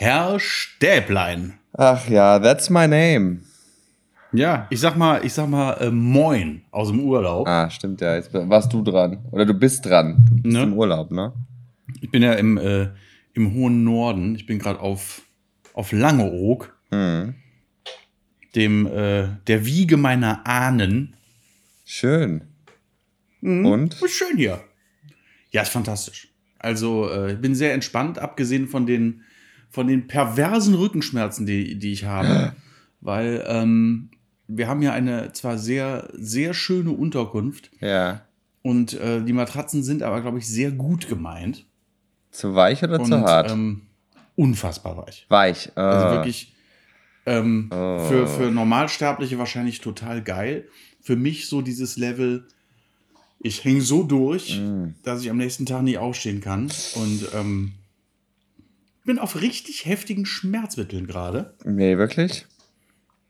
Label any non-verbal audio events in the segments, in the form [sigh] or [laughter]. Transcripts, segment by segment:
Herr Stäblein. Ach ja, that's my name. Ja, ich sag mal, ich sag mal äh, Moin aus dem Urlaub. Ah, stimmt ja. Jetzt warst du dran. Oder du bist dran. Du bist Ne? im Urlaub, ne? Ich bin ja im, äh, im hohen Norden. Ich bin gerade auf, auf Langeoog, Hm. dem, äh, der Wiege meiner Ahnen. Schön. Und? Ist schön hier. Ja, ist fantastisch. Also, äh, ich bin sehr entspannt, abgesehen von den, von den perversen Rückenschmerzen, die, die ich habe. [gasps] Weil ähm, wir haben ja eine zwar sehr, sehr schöne Unterkunft Ja. und äh, die Matratzen sind aber, glaube ich, sehr gut gemeint. Zu weich oder Und zu hart? Ähm, unfassbar weich. weich. Äh, Also wirklich ähm, Oh. für, für Normalsterbliche wahrscheinlich total geil. Für mich so dieses Level, ich hänge so durch, Mm. dass ich am nächsten Tag nicht aufstehen kann. Und ähm, bin auf richtig heftigen Schmerzmitteln gerade. Nee, wirklich?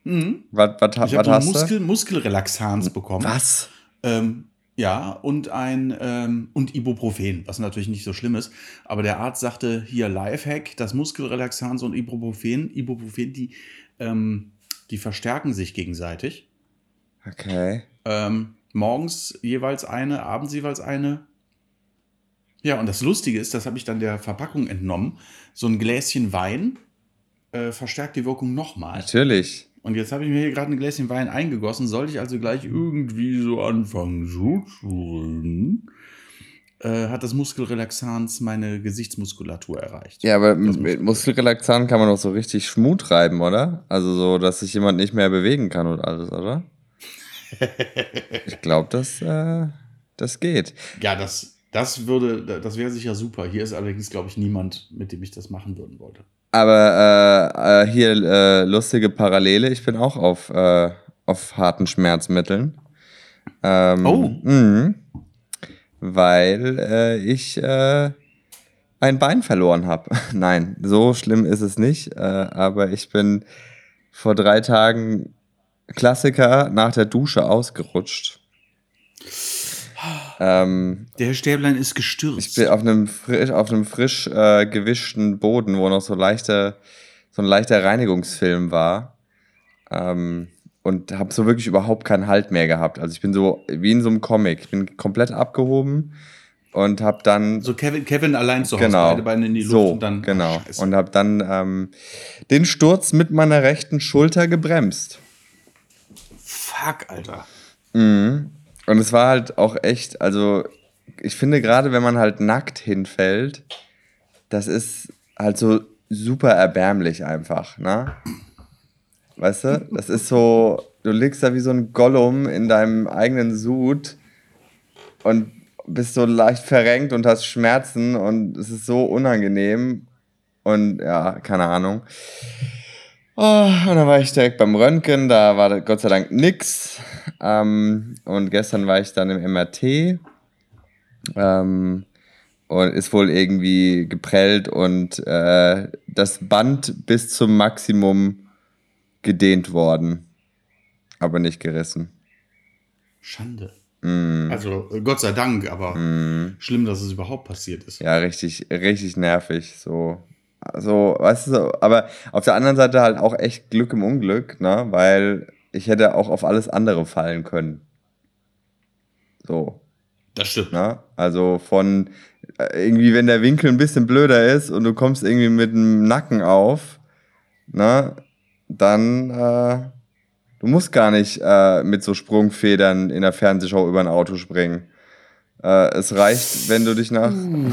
Mhm. Was, was, Ich habe hast Muskel, Muskelrelaxanz bekommen. Was? Ähm, ja, und ein ähm, und Ibuprofen, was natürlich nicht so schlimm ist. Aber der Arzt sagte hier Lifehack, das Muskelrelaxanz und Ibuprofen, Ibuprofen, die, ähm, die verstärken sich gegenseitig. Okay. Ähm, morgens jeweils eine, abends jeweils eine. Ja, und das Lustige ist, das habe ich dann der Verpackung entnommen. So ein Gläschen Wein äh, verstärkt die Wirkung nochmal. Natürlich. Und jetzt habe ich mir hier gerade ein Gläschen Wein eingegossen. Sollte ich also gleich irgendwie so anfangen so zu reden, äh, hat das Muskelrelaxanz meine Gesichtsmuskulatur erreicht. Ja, aber mit mit Muskelrelaxant kann man doch so richtig Schmut reiben, oder? Also so, dass sich jemand nicht mehr bewegen kann und alles, oder? [laughs] ich glaube, das, äh, das geht. Ja, das, das würde, das wäre sicher super. Hier ist allerdings, glaube ich, niemand, mit dem ich das machen würden wollte. Aber äh, äh, hier äh, lustige Parallele. Ich bin auch auf, äh, auf harten Schmerzmitteln. Ähm, Oh. mh, weil äh, ich äh, ein Bein verloren habe. [laughs] Nein, so schlimm ist es nicht. Aber ich bin vor drei Tagen Klassiker nach der Dusche ausgerutscht. Ähm, Der Stäblein ist gestürzt. ich bin auf einem frisch, auf einem frisch äh, gewischten Boden, wo noch so leichter, so ein leichter Reinigungsfilm war. Ähm, und habe so wirklich überhaupt keinen Halt mehr gehabt. Also ich bin so wie in so einem Comic. Ich bin komplett abgehoben und habe dann so Kevin, Kevin allein zu Hause, genau beide Beine in die Luft so und dann. genau Scheiße. und habe dann ähm, den Sturz mit meiner rechten Schulter gebremst. Fuck, Alter. Mhm. Und es war halt auch echt, also ich finde gerade, wenn man halt nackt hinfällt, das ist halt so super erbärmlich einfach, ne? Weißt du? Das ist so, du liegst da wie so ein Gollum in deinem eigenen Sud und bist so leicht verrenkt und hast Schmerzen und es ist so unangenehm und ja, keine Ahnung. Oh, und dann war ich direkt beim Röntgen, da war Gott sei Dank nix. Ähm, und gestern war ich dann im MRT. Ähm, und ist wohl irgendwie geprellt und äh, das Band bis zum Maximum gedehnt worden. Aber nicht gerissen. Schande. Mm, Also, Gott sei Dank, aber mm. schlimm, dass es überhaupt passiert ist. Ja, richtig, richtig nervig. So, so, weißt du, aber auf der anderen Seite halt auch echt Glück im Unglück, ne? Weil ich hätte auch auf alles andere fallen können. So, Das stimmt. ne? Also von äh, irgendwie, wenn der Winkel ein bisschen blöder ist und du kommst irgendwie mit dem Nacken auf, ne? Dann, äh, du musst gar nicht äh, mit so Sprungfedern in der Fernsehshow über ein Auto springen. Äh, es reicht, wenn du dich nach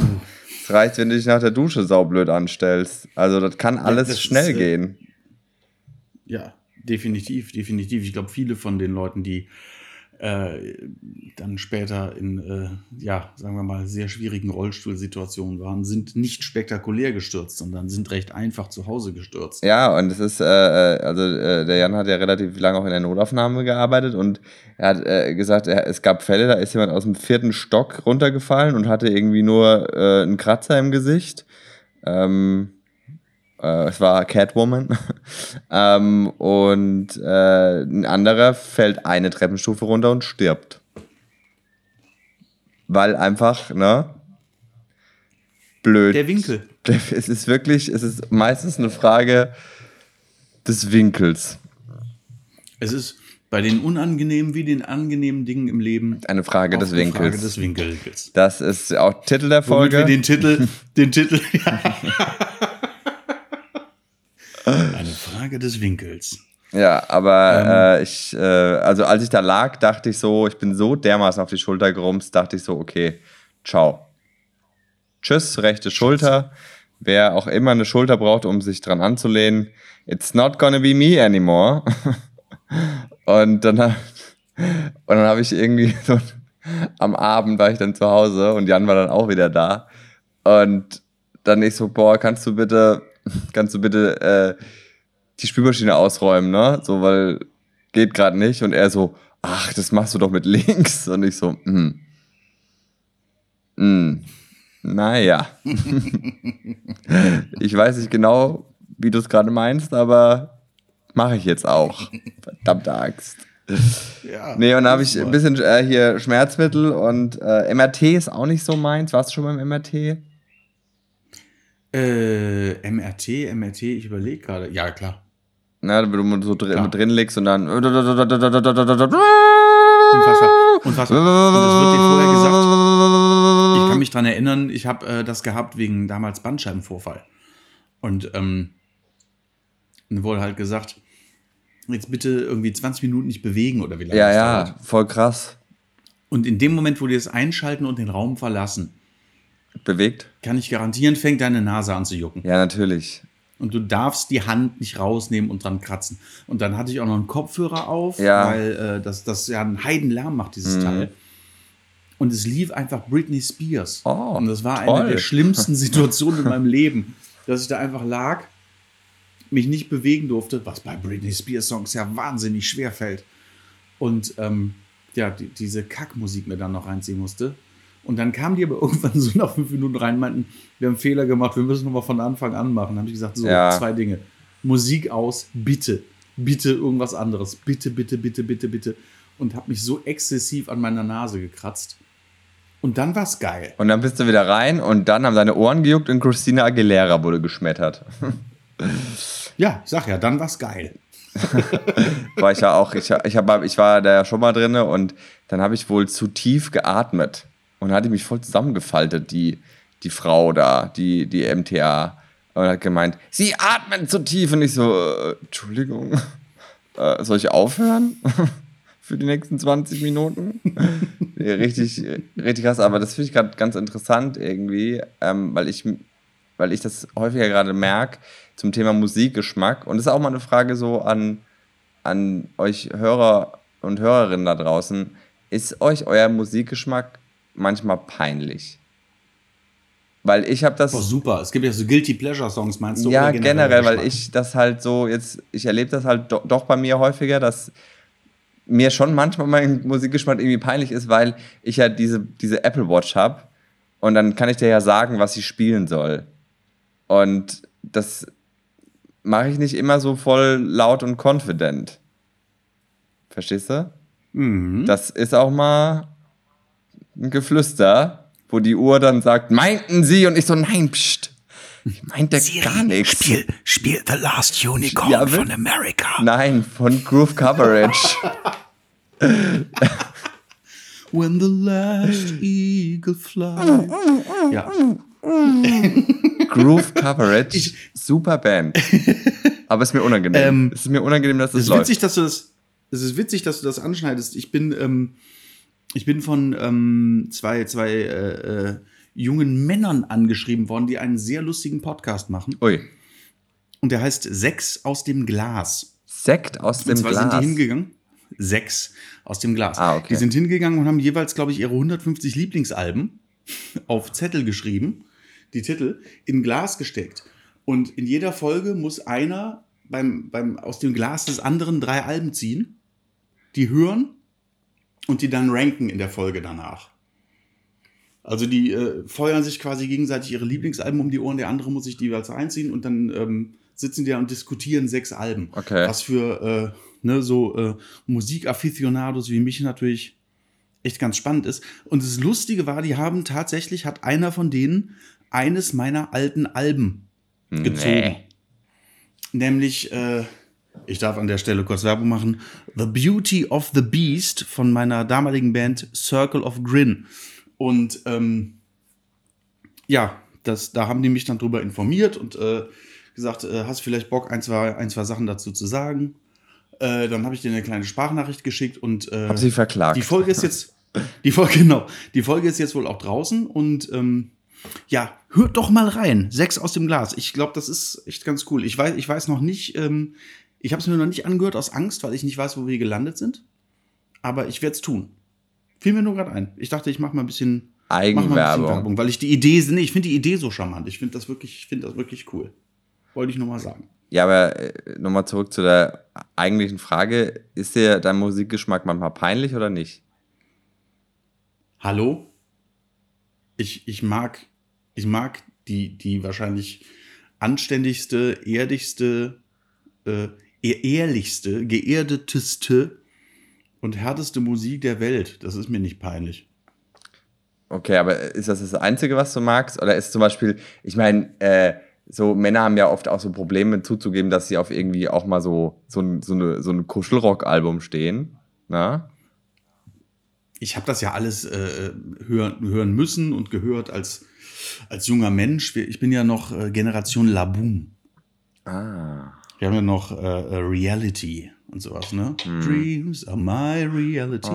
[laughs] es reicht, wenn du dich nach der Dusche saublöd anstellst. Also das kann alles das ist, schnell äh, gehen. Ja, definitiv, definitiv. Ich glaube, viele von den Leuten, die äh, dann später in, äh, ja, sagen wir mal, sehr schwierigen Rollstuhlsituationen waren, sind nicht spektakulär gestürzt, sondern sind recht einfach zu Hause gestürzt. Ja, und es ist, äh, äh, also äh, der Jan hat ja relativ lange auch in der Notaufnahme gearbeitet und er hat äh, gesagt, er, es gab Fälle, da ist jemand aus dem vierten Stock runtergefallen und hatte irgendwie nur äh, einen Kratzer im Gesicht. Ähm, äh, es war Catwoman. [laughs] ähm, und äh, ein anderer fällt eine Treppenstufe runter und stirbt. Weil einfach, ne? blöd. Der Winkel. [laughs] Es ist wirklich, es ist meistens eine Frage des Winkels. Es ist bei den unangenehmen wie den angenehmen Dingen im Leben Eine Frage des eine Winkels. Frage des Winkels. Das ist auch Titel der Womit wir Folge. den Titel, den Titel. [laughs] Eine Frage des Winkels. Ja, aber Ähm. äh, ich, äh, also als ich da lag, dachte ich so, ich bin so dermaßen auf die Schulter gerumst, dachte ich so, okay, ciao. Tschüss, rechte Schulter. Wer auch immer eine Schulter braucht, um sich dran anzulehnen, it's not gonna be me anymore. [laughs] und dann, und dann habe ich irgendwie [laughs] so, am Abend war ich dann zu Hause und Jan war dann auch wieder da. Und dann ich so, boah, kannst du bitte, kannst du bitte äh, die Spülmaschine ausräumen, ne? So, weil geht gerade nicht. Und er so, ach, das machst du doch mit links. Und ich so, hm. Hm. Naja. [laughs] ich weiß nicht genau, wie du es gerade meinst, aber mache ich jetzt auch. Verdammte Axt. Ja, Nee, und dann habe ich ein bisschen äh, hier Schmerzmittel und äh, MRT ist auch nicht so meins. Warst du schon beim MRT? Äh, MRT, MRT, ich überlege gerade. Ja, klar. Na, wenn du so drin, mit drin liegst und dann. Unfassbar. Unfassbar. Und das wird dir vorher gesagt. Ich kann mich dran erinnern, ich habe äh, das gehabt wegen damals Bandscheibenvorfall. Und ähm, wurde halt gesagt, jetzt bitte irgendwie 20 Minuten nicht bewegen oder wie lange Ja, das ja, dauert. voll krass. Und in dem Moment, wo die es einschalten und den Raum verlassen, Bewegt? kann ich garantieren, fängt deine Nase an zu jucken. Ja, natürlich. Und du darfst die Hand nicht rausnehmen und dran kratzen. Und dann hatte ich auch noch einen Kopfhörer auf, Ja. weil äh, das, das ja einen Heidenlärm macht, dieses Mhm. Teil. Und es lief einfach Britney Spears. Oh, und das war toll. eine der schlimmsten [laughs] Situationen in meinem Leben, dass ich da einfach lag, mich nicht bewegen durfte, was bei Britney Spears Songs ja wahnsinnig schwer fällt. Und ähm, ja, die, diese Kackmusik mir dann noch reinziehen musste. Und dann kamen die aber [laughs] irgendwann so nach fünf Minuten rein und meinten, wir haben einen Fehler gemacht, wir müssen nochmal von Anfang an machen. Dann habe ich gesagt, so, Ja. zwei Dinge. Musik aus, bitte. Bitte irgendwas anderes. Bitte, bitte, bitte, bitte, bitte. Und habe mich so exzessiv an meiner Nase gekratzt. Und dann war's geil. Und dann bist du wieder rein und dann haben deine Ohren gejuckt und Christina Aguilera wurde geschmettert. [laughs] Ja, ich sag ja, dann war's geil. [laughs] war ich ja auch, ich, ich, hab, ich war da ja schon mal drin und dann habe ich wohl zu tief geatmet und hatte mich voll zusammengefaltet, die, die Frau da, die, die MTA. Und hat gemeint, sie atmen zu tief. Und ich so, äh, Entschuldigung, äh, soll ich aufhören? [laughs] Für die nächsten 20 Minuten? [laughs] richtig, richtig krass. Aber das finde ich gerade ganz interessant irgendwie, ähm, weil, ich, weil ich das häufiger gerade merke zum Thema Musikgeschmack. Und das ist auch mal eine Frage so an, an euch Hörer und Hörerinnen da draußen. Ist euch euer Musikgeschmack manchmal peinlich? Weil ich habe das. Boah, super. Es gibt ja so Guilty Pleasure Songs, meinst du? Ja, oder generell, weil ich das halt so jetzt, ich erlebe das halt do, doch bei mir häufiger, dass mir schon manchmal mein Musikgeschmack irgendwie peinlich ist, weil ich ja diese, diese Apple Watch habe und dann kann ich dir ja sagen, was sie spielen soll. Und das mache ich nicht immer so voll laut und confident. Verstehst du? Mhm. Das ist auch mal ein Geflüster, wo die Uhr dann sagt, meinten sie? Und ich so, nein, pst. Ich meinte gar nichts. Spiel, spiel The Last Unicorn Ja, von? America. Nein, von Groove Coverage. [laughs] When the last eagle flies. Ja, [laughs] Groove Coverage. Super Band. Aber es ist mir unangenehm. Ähm, es ist mir unangenehm, dass es das ist läuft. witzig, dass du das. Es ist witzig, dass du das anschneidest. Ich bin, ähm, ich bin von ähm, zwei, zwei äh, äh, jungen Männern angeschrieben worden, die einen sehr lustigen Podcast machen. Ui. Und der heißt Sechs aus dem Glas. Sekt aus Und dem zwar Glas. sind die hingegangen. Sechs aus dem Glas. Ah, okay. Die sind hingegangen und haben jeweils, glaube ich, ihre 150 Lieblingsalben [laughs] auf Zettel geschrieben, die Titel, in Glas gesteckt. Und in jeder Folge muss einer beim, beim, aus dem Glas des anderen drei Alben ziehen, die hören und die dann ranken in der Folge danach. Also die äh, feuern sich quasi gegenseitig ihre Lieblingsalben um die Ohren, der andere muss sich die jeweils einziehen und dann ähm, sitzen die da und diskutieren sechs Alben. Okay. Was für äh, ne, so äh, Musikafficionados wie mich natürlich echt ganz spannend ist. Und das Lustige war, die haben tatsächlich, hat einer von denen eines meiner alten Alben gezogen. Nee. Nämlich, äh, ich darf an der Stelle kurz Werbung machen, The Beauty of the Beast von meiner damaligen Band Circle of Grin. Und ähm, ja, das, da haben die mich dann drüber informiert und äh, gesagt, äh, hast vielleicht Bock, ein zwei, ein, zwei Sachen dazu zu sagen. Äh, dann habe ich dir eine kleine Sprachnachricht geschickt und äh, Hab sie verklagt. die Folge ist jetzt, [laughs] die Folge, genau, die Folge ist jetzt wohl auch draußen und ähm, ja, hört doch mal rein. Sechs aus dem Glas. Ich glaube, das ist echt ganz cool. Ich weiß, ich weiß noch nicht, ähm, ich habe es mir noch nicht angehört aus Angst, weil ich nicht weiß, wo wir gelandet sind. Aber ich werde es tun. Fiel mir nur gerade ein. Ich dachte, ich mache mal ein bisschen mach mal ein bisschen Eigenwerbung. Werbung, weil ich die Idee, nee, ich finde die Idee so charmant. Ich finde das wirklich, ich finde das wirklich cool. Wollte ich nur mal sagen. Ja, aber äh, nochmal zurück zu der eigentlichen Frage. Ist dir dein Musikgeschmack manchmal peinlich oder nicht? Hallo? Ich, ich mag, ich mag die, die wahrscheinlich anständigste, erdigste, äh, ehr- ehrlichste, geerdeteste und härteste Musik der Welt. Das ist mir nicht peinlich. Okay, aber ist das das Einzige, was du magst? Oder ist zum Beispiel, ich meine, äh, so Männer haben ja oft auch so Probleme zuzugeben, dass sie auf irgendwie auch mal so, so, ein- so, eine, so ein Kuschelrock-Album stehen. Na? ich habe das ja alles äh, hören, hören müssen und gehört als, als junger Mensch. Ich bin ja noch äh, Generation Laboom. Ah. Wir haben ja noch äh, äh, Reality und sowas, ne? Dreams are my reality.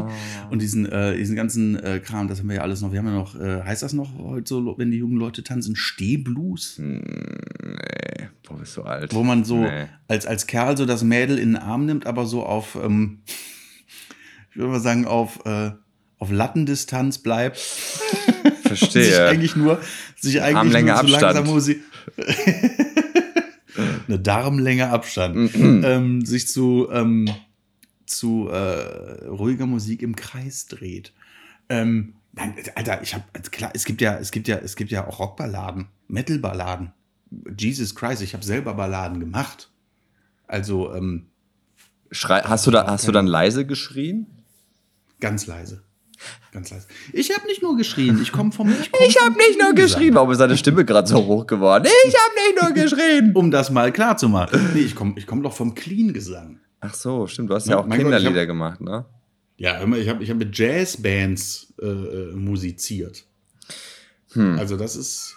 Und diesen, äh, diesen ganzen äh, Kram, das haben wir ja alles noch. Wir haben ja noch, äh, heißt das noch heute so, wenn die jungen Leute tanzen, Stehblues? Nee, wo bist du alt? Wo man so Nee. als, als Kerl so das Mädel in den Arm nimmt, aber so auf, ähm, ich würde mal sagen, auf, äh, auf Lattendistanz bleibt. [laughs] sich Verstehe. eigentlich nur, sich eigentlich Armlänge nur Abstand. langsam Musik. Eine Darmlänge Abstand. Mhm. ähm, sich zu, ähm, zu äh, ruhiger Musik im Kreis dreht. Ähm, nein, Alter, ich habe klar, es gibt ja, es gibt ja, es gibt ja auch Rockballaden, Metalballaden. Jesus Christ, ich habe selber Balladen gemacht. Also ähm, Schrei hast, du da, hast du dann leise geschrien? ganz leise. Ganz leise. Ich habe nicht nur geschrien, ich komme vom. Ich, komm Ich habe nicht nur geschrien. Warum ist seine Stimme gerade so hoch geworden? Ich habe nicht nur geschrien. Um das mal klar zu machen. Nee, ich komme ich komm doch vom Clean-Gesang. Ach so, stimmt. Du hast Ja, ja auch Kinderlieder hab- gemacht, ne? Ja, immer, ich habe ich hab mit Jazzbands äh, äh, musiziert. Hm. Also das ist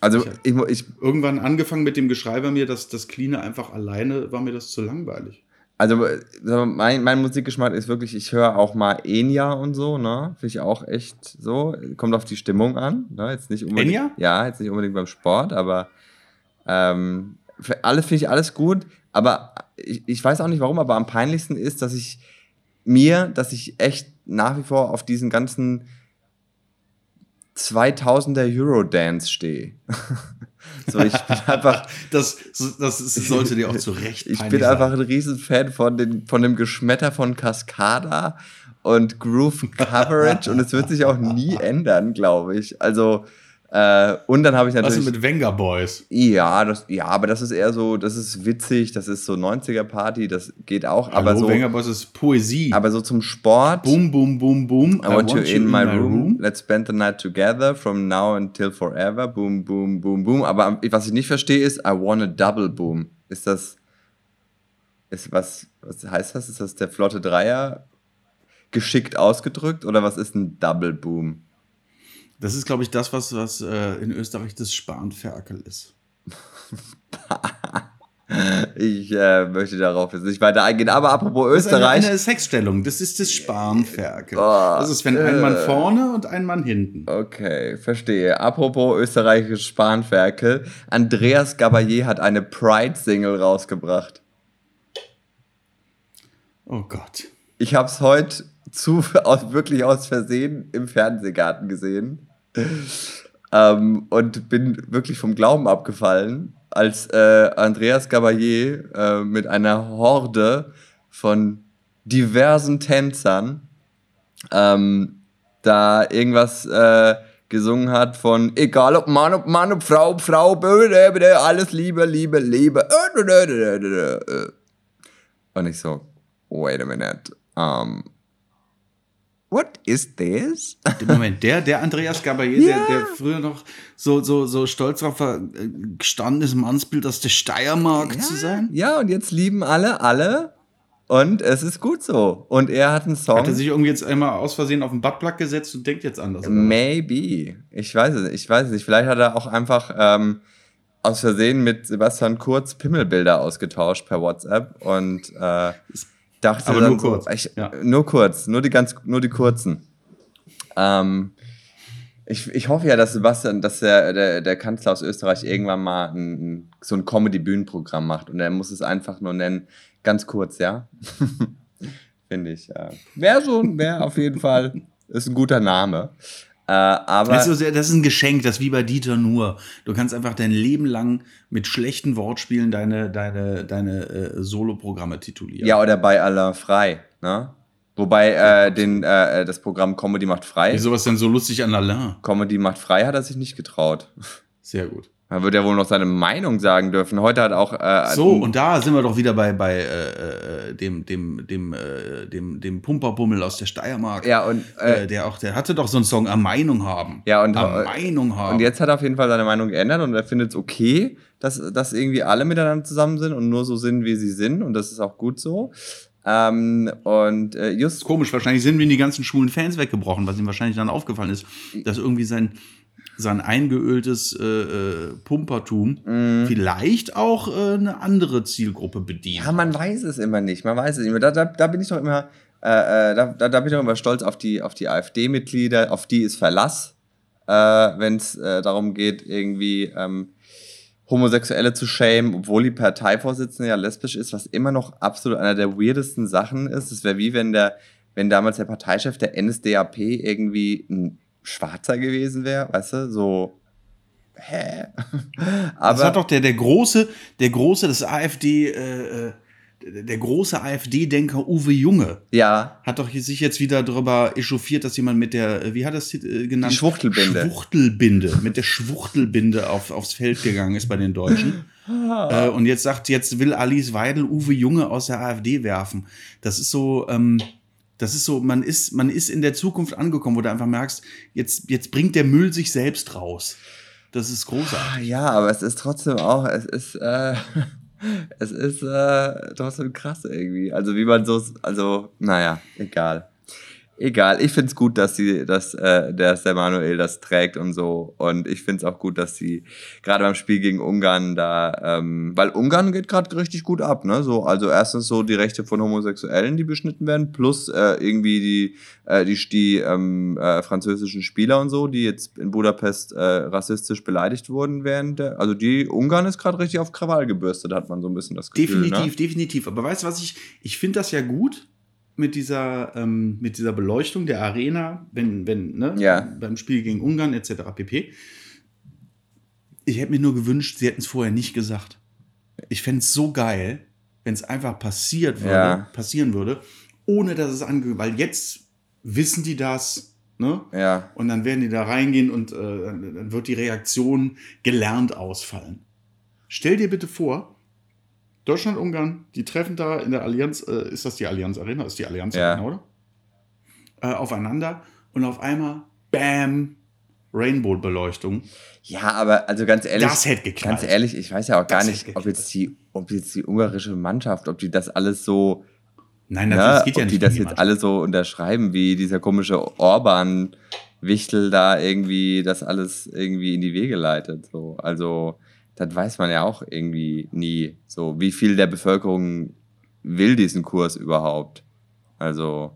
Also ich, ich, irgendwann angefangen mit dem Geschrei bei mir, dass das Cleane einfach alleine war mir das zu langweilig. Also äh, mein, mein Musikgeschmack ist wirklich, ich höre auch mal Enya und so, ne? Finde ich auch echt so. Kommt auf die Stimmung an, ne? Jetzt nicht unbedingt. Enya? Ja, jetzt nicht unbedingt beim Sport, aber ähm, für alles finde ich alles gut. Aber ich, ich weiß auch nicht warum, aber am peinlichsten ist, dass ich mir, dass ich echt nach wie vor auf diesen ganzen 2000er Eurodance stehe. [laughs] so, ich bin einfach, [laughs] Das, das sollte dir auch zu Recht ich bin einfach sein. ein Riesenfan von, den, von dem Geschmetter von Cascada und Groove Coverage und es wird sich auch nie ändern, glaube ich. Also, äh, und dann habe ich Was natürlich. ist mit Venga Boys? ja, das, ja, aber das ist eher so, das ist witzig, das ist so 90er-Party, das geht auch, aber Hallo, so, Venga Boys ist Poesie. aber so zum Sport. boom, boom, boom, boom. I want, you in, my room. Let's spend the night together from now until forever. Boom, boom, boom, boom. Aber was ich nicht verstehe ist, I want a double boom. Ist das, ist was, was heißt das? Ist das der flotte Dreier geschickt ausgedrückt oder was ist ein Double Boom? Das ist, glaube ich, das, was, was äh, in Österreich das Spanferkel ist. [laughs] Ich äh, möchte darauf jetzt nicht weiter eingehen. Aber apropos Das ist eine, Österreich. Sexstellung. Das ist das Spanferkel. Oh, das ist, wenn ein Mann äh. vorne und ein Mann hinten. Okay, verstehe. Apropos österreichisches Spanferkel. Andreas Gabalier hat eine Pride-Single rausgebracht. Oh Gott. Ich habe es heute zu, [laughs] aus, wirklich aus Versehen im Fernsehgarten gesehen [laughs] ähm, und bin wirklich vom Glauben abgefallen, als äh, Andreas Gabalier äh, mit einer Horde von diversen Tänzern ähm, da irgendwas äh, gesungen hat von egal ob Mann, ob Mann, ob Frau, ob Frau, alles Liebe, Liebe, Liebe. Und ich so, wait a minute. Um, what is this? Moment, der, der Andreas Gabayé, ja. der, der früher noch so, so, so stolz darauf war, äh, gestanden ist, Mannsbild aus der Steiermark ja. zu sein. Ja, und jetzt lieben alle, alle. Und es ist gut so. Und er hat einen Song. Hat er sich irgendwie jetzt einmal aus Versehen auf den Buttplug gesetzt und denkt jetzt anders? Maybe. Ich weiß es, ich weiß es nicht. Vielleicht hat er auch einfach ähm, aus Versehen mit Sebastian Kurz Pimmelbilder ausgetauscht per WhatsApp und äh, dachte Aber nur kurz. So, ich, ja. Nur kurz, nur die ganz, nur die kurzen. Ähm, ich, ich hoffe ja, dass Sebastian, dass der, der, der Kanzler aus Österreich irgendwann mal ein, so ein Comedy-Bühnenprogramm macht und er muss es einfach nur nennen, ganz kurz, ja. [laughs] Finde ich. Äh, wäre so, wäre auf jeden Fall, ist ein guter Name. Äh, aber das, ist, das ist ein Geschenk, das wie bei Dieter nur. Du kannst einfach dein Leben lang mit schlechten Wortspielen deine, deine, deine äh, Soloprogramme titulieren. Ja, oder bei Alain Frei, ne? Wobei äh, den, äh, das Programm Comedy macht frei. Wieso was denn so lustig an Alain? Comedy macht frei hat er sich nicht getraut. Sehr gut. Man wird ja wohl noch seine Meinung sagen dürfen. Heute hat auch. Äh, so, und da sind wir doch wieder bei, bei äh, äh dem, dem, dem, äh, dem, dem Pumperbummel aus der Steiermark. Ja, und. Äh, der auch, der hatte doch so einen Song am Meinung haben. Ja, und. Am Meinung haben. Und jetzt hat er auf jeden Fall seine Meinung geändert und er findet es okay, dass, dass irgendwie alle miteinander zusammen sind und nur so sind, wie sie sind. Und das ist auch gut so. Ähm, und äh, just. Komisch, wahrscheinlich sind mir die ganzen schwulen Fans weggebrochen, was ihm wahrscheinlich dann aufgefallen ist, dass irgendwie sein sein eingeöltes äh, äh, Pumpertum mm. vielleicht auch äh, eine andere Zielgruppe bedient. Ja, man weiß es immer nicht. Man weiß es immer. Da, da, da bin ich doch immer, äh, äh da, da, bin ich doch immer stolz auf die, auf die AfD-Mitglieder, auf die ist Verlass, äh, wenn es darum geht, irgendwie ähm, Homosexuelle zu schämen, obwohl die Parteivorsitzende ja lesbisch ist, was immer noch absolut einer der weirdesten Sachen ist. Es wäre wie wenn der, wenn damals der Parteichef der NSDAP irgendwie ein Schwarzer gewesen wäre, weißt du, so. Hä? [laughs] Aber das hat doch der, der große, der große, das AfD, äh, äh der große AfD-Denker Uwe Junge ja. hat doch sich jetzt wieder darüber echauffiert, dass jemand mit der, wie hat es äh, genannt? Die Schwuchtelbinde. Schwuchtelbinde, mit der Schwuchtelbinde auf, aufs Feld gegangen ist bei den Deutschen. [laughs] äh, und jetzt sagt, jetzt will Alice Weidel Uwe Junge aus der AfD werfen. Das ist so, ähm, das ist so, man ist, man ist in der Zukunft angekommen, wo du einfach merkst, jetzt, jetzt bringt der Müll sich selbst raus. Das ist großartig. Ah, ja, aber es ist trotzdem auch, es ist, äh, [laughs] es ist äh, trotzdem krass irgendwie. Also wie man so, also, naja, egal egal. Ich finde es gut, dass sie, dass äh, der Manuel das trägt und so. Und ich finde es auch gut, dass sie gerade beim Spiel gegen Ungarn da, ähm, weil Ungarn geht gerade richtig gut ab, ne? So, also erstens so die Rechte von Homosexuellen, die beschnitten werden, plus äh, irgendwie die, äh, die, die ähm, äh, französischen Spieler und so, die jetzt in Budapest äh, rassistisch beleidigt wurden während der, also die Ungarn ist gerade richtig auf Krawall gebürstet, hat man so ein bisschen das Gefühl. Ne? Definitiv, ne? definitiv. Aber weißt du was ich, ich finde das ja gut mit dieser, ähm, mit dieser Beleuchtung der Arena, wenn, wenn, ne, ja. beim Spiel gegen Ungarn etc. pp. Ich hätte mir nur gewünscht, sie hätten es vorher nicht gesagt. Ich fände es so geil, wenn es einfach passiert würde, ja. passieren würde, ohne dass es ange... Weil jetzt wissen die das, ne? Ja. Und dann werden die da reingehen und äh, dann wird die Reaktion gelernt ausfallen. Stell dir bitte vor, Deutschland, Ungarn, die treffen da in der Allianz, äh, ist das die Allianz Arena? Ist die Allianz ja. Arena, oder? Äh, aufeinander und auf einmal, bam, Rainbow-Beleuchtung. Ja, aber also ganz ehrlich, das hätte geknallt. ganz ehrlich, ich weiß ja auch gar nicht, ob jetzt die, ob jetzt die ungarische Mannschaft, ob die das alles so, nein, das, ne, geht ja ob nicht. die das jetzt alle so unterschreiben, wie dieser komische Orban-Wichtel da irgendwie das alles irgendwie in die Wege leitet. So, also das weiß man ja auch irgendwie nie. So, wie viel der Bevölkerung will diesen Kurs überhaupt? Also,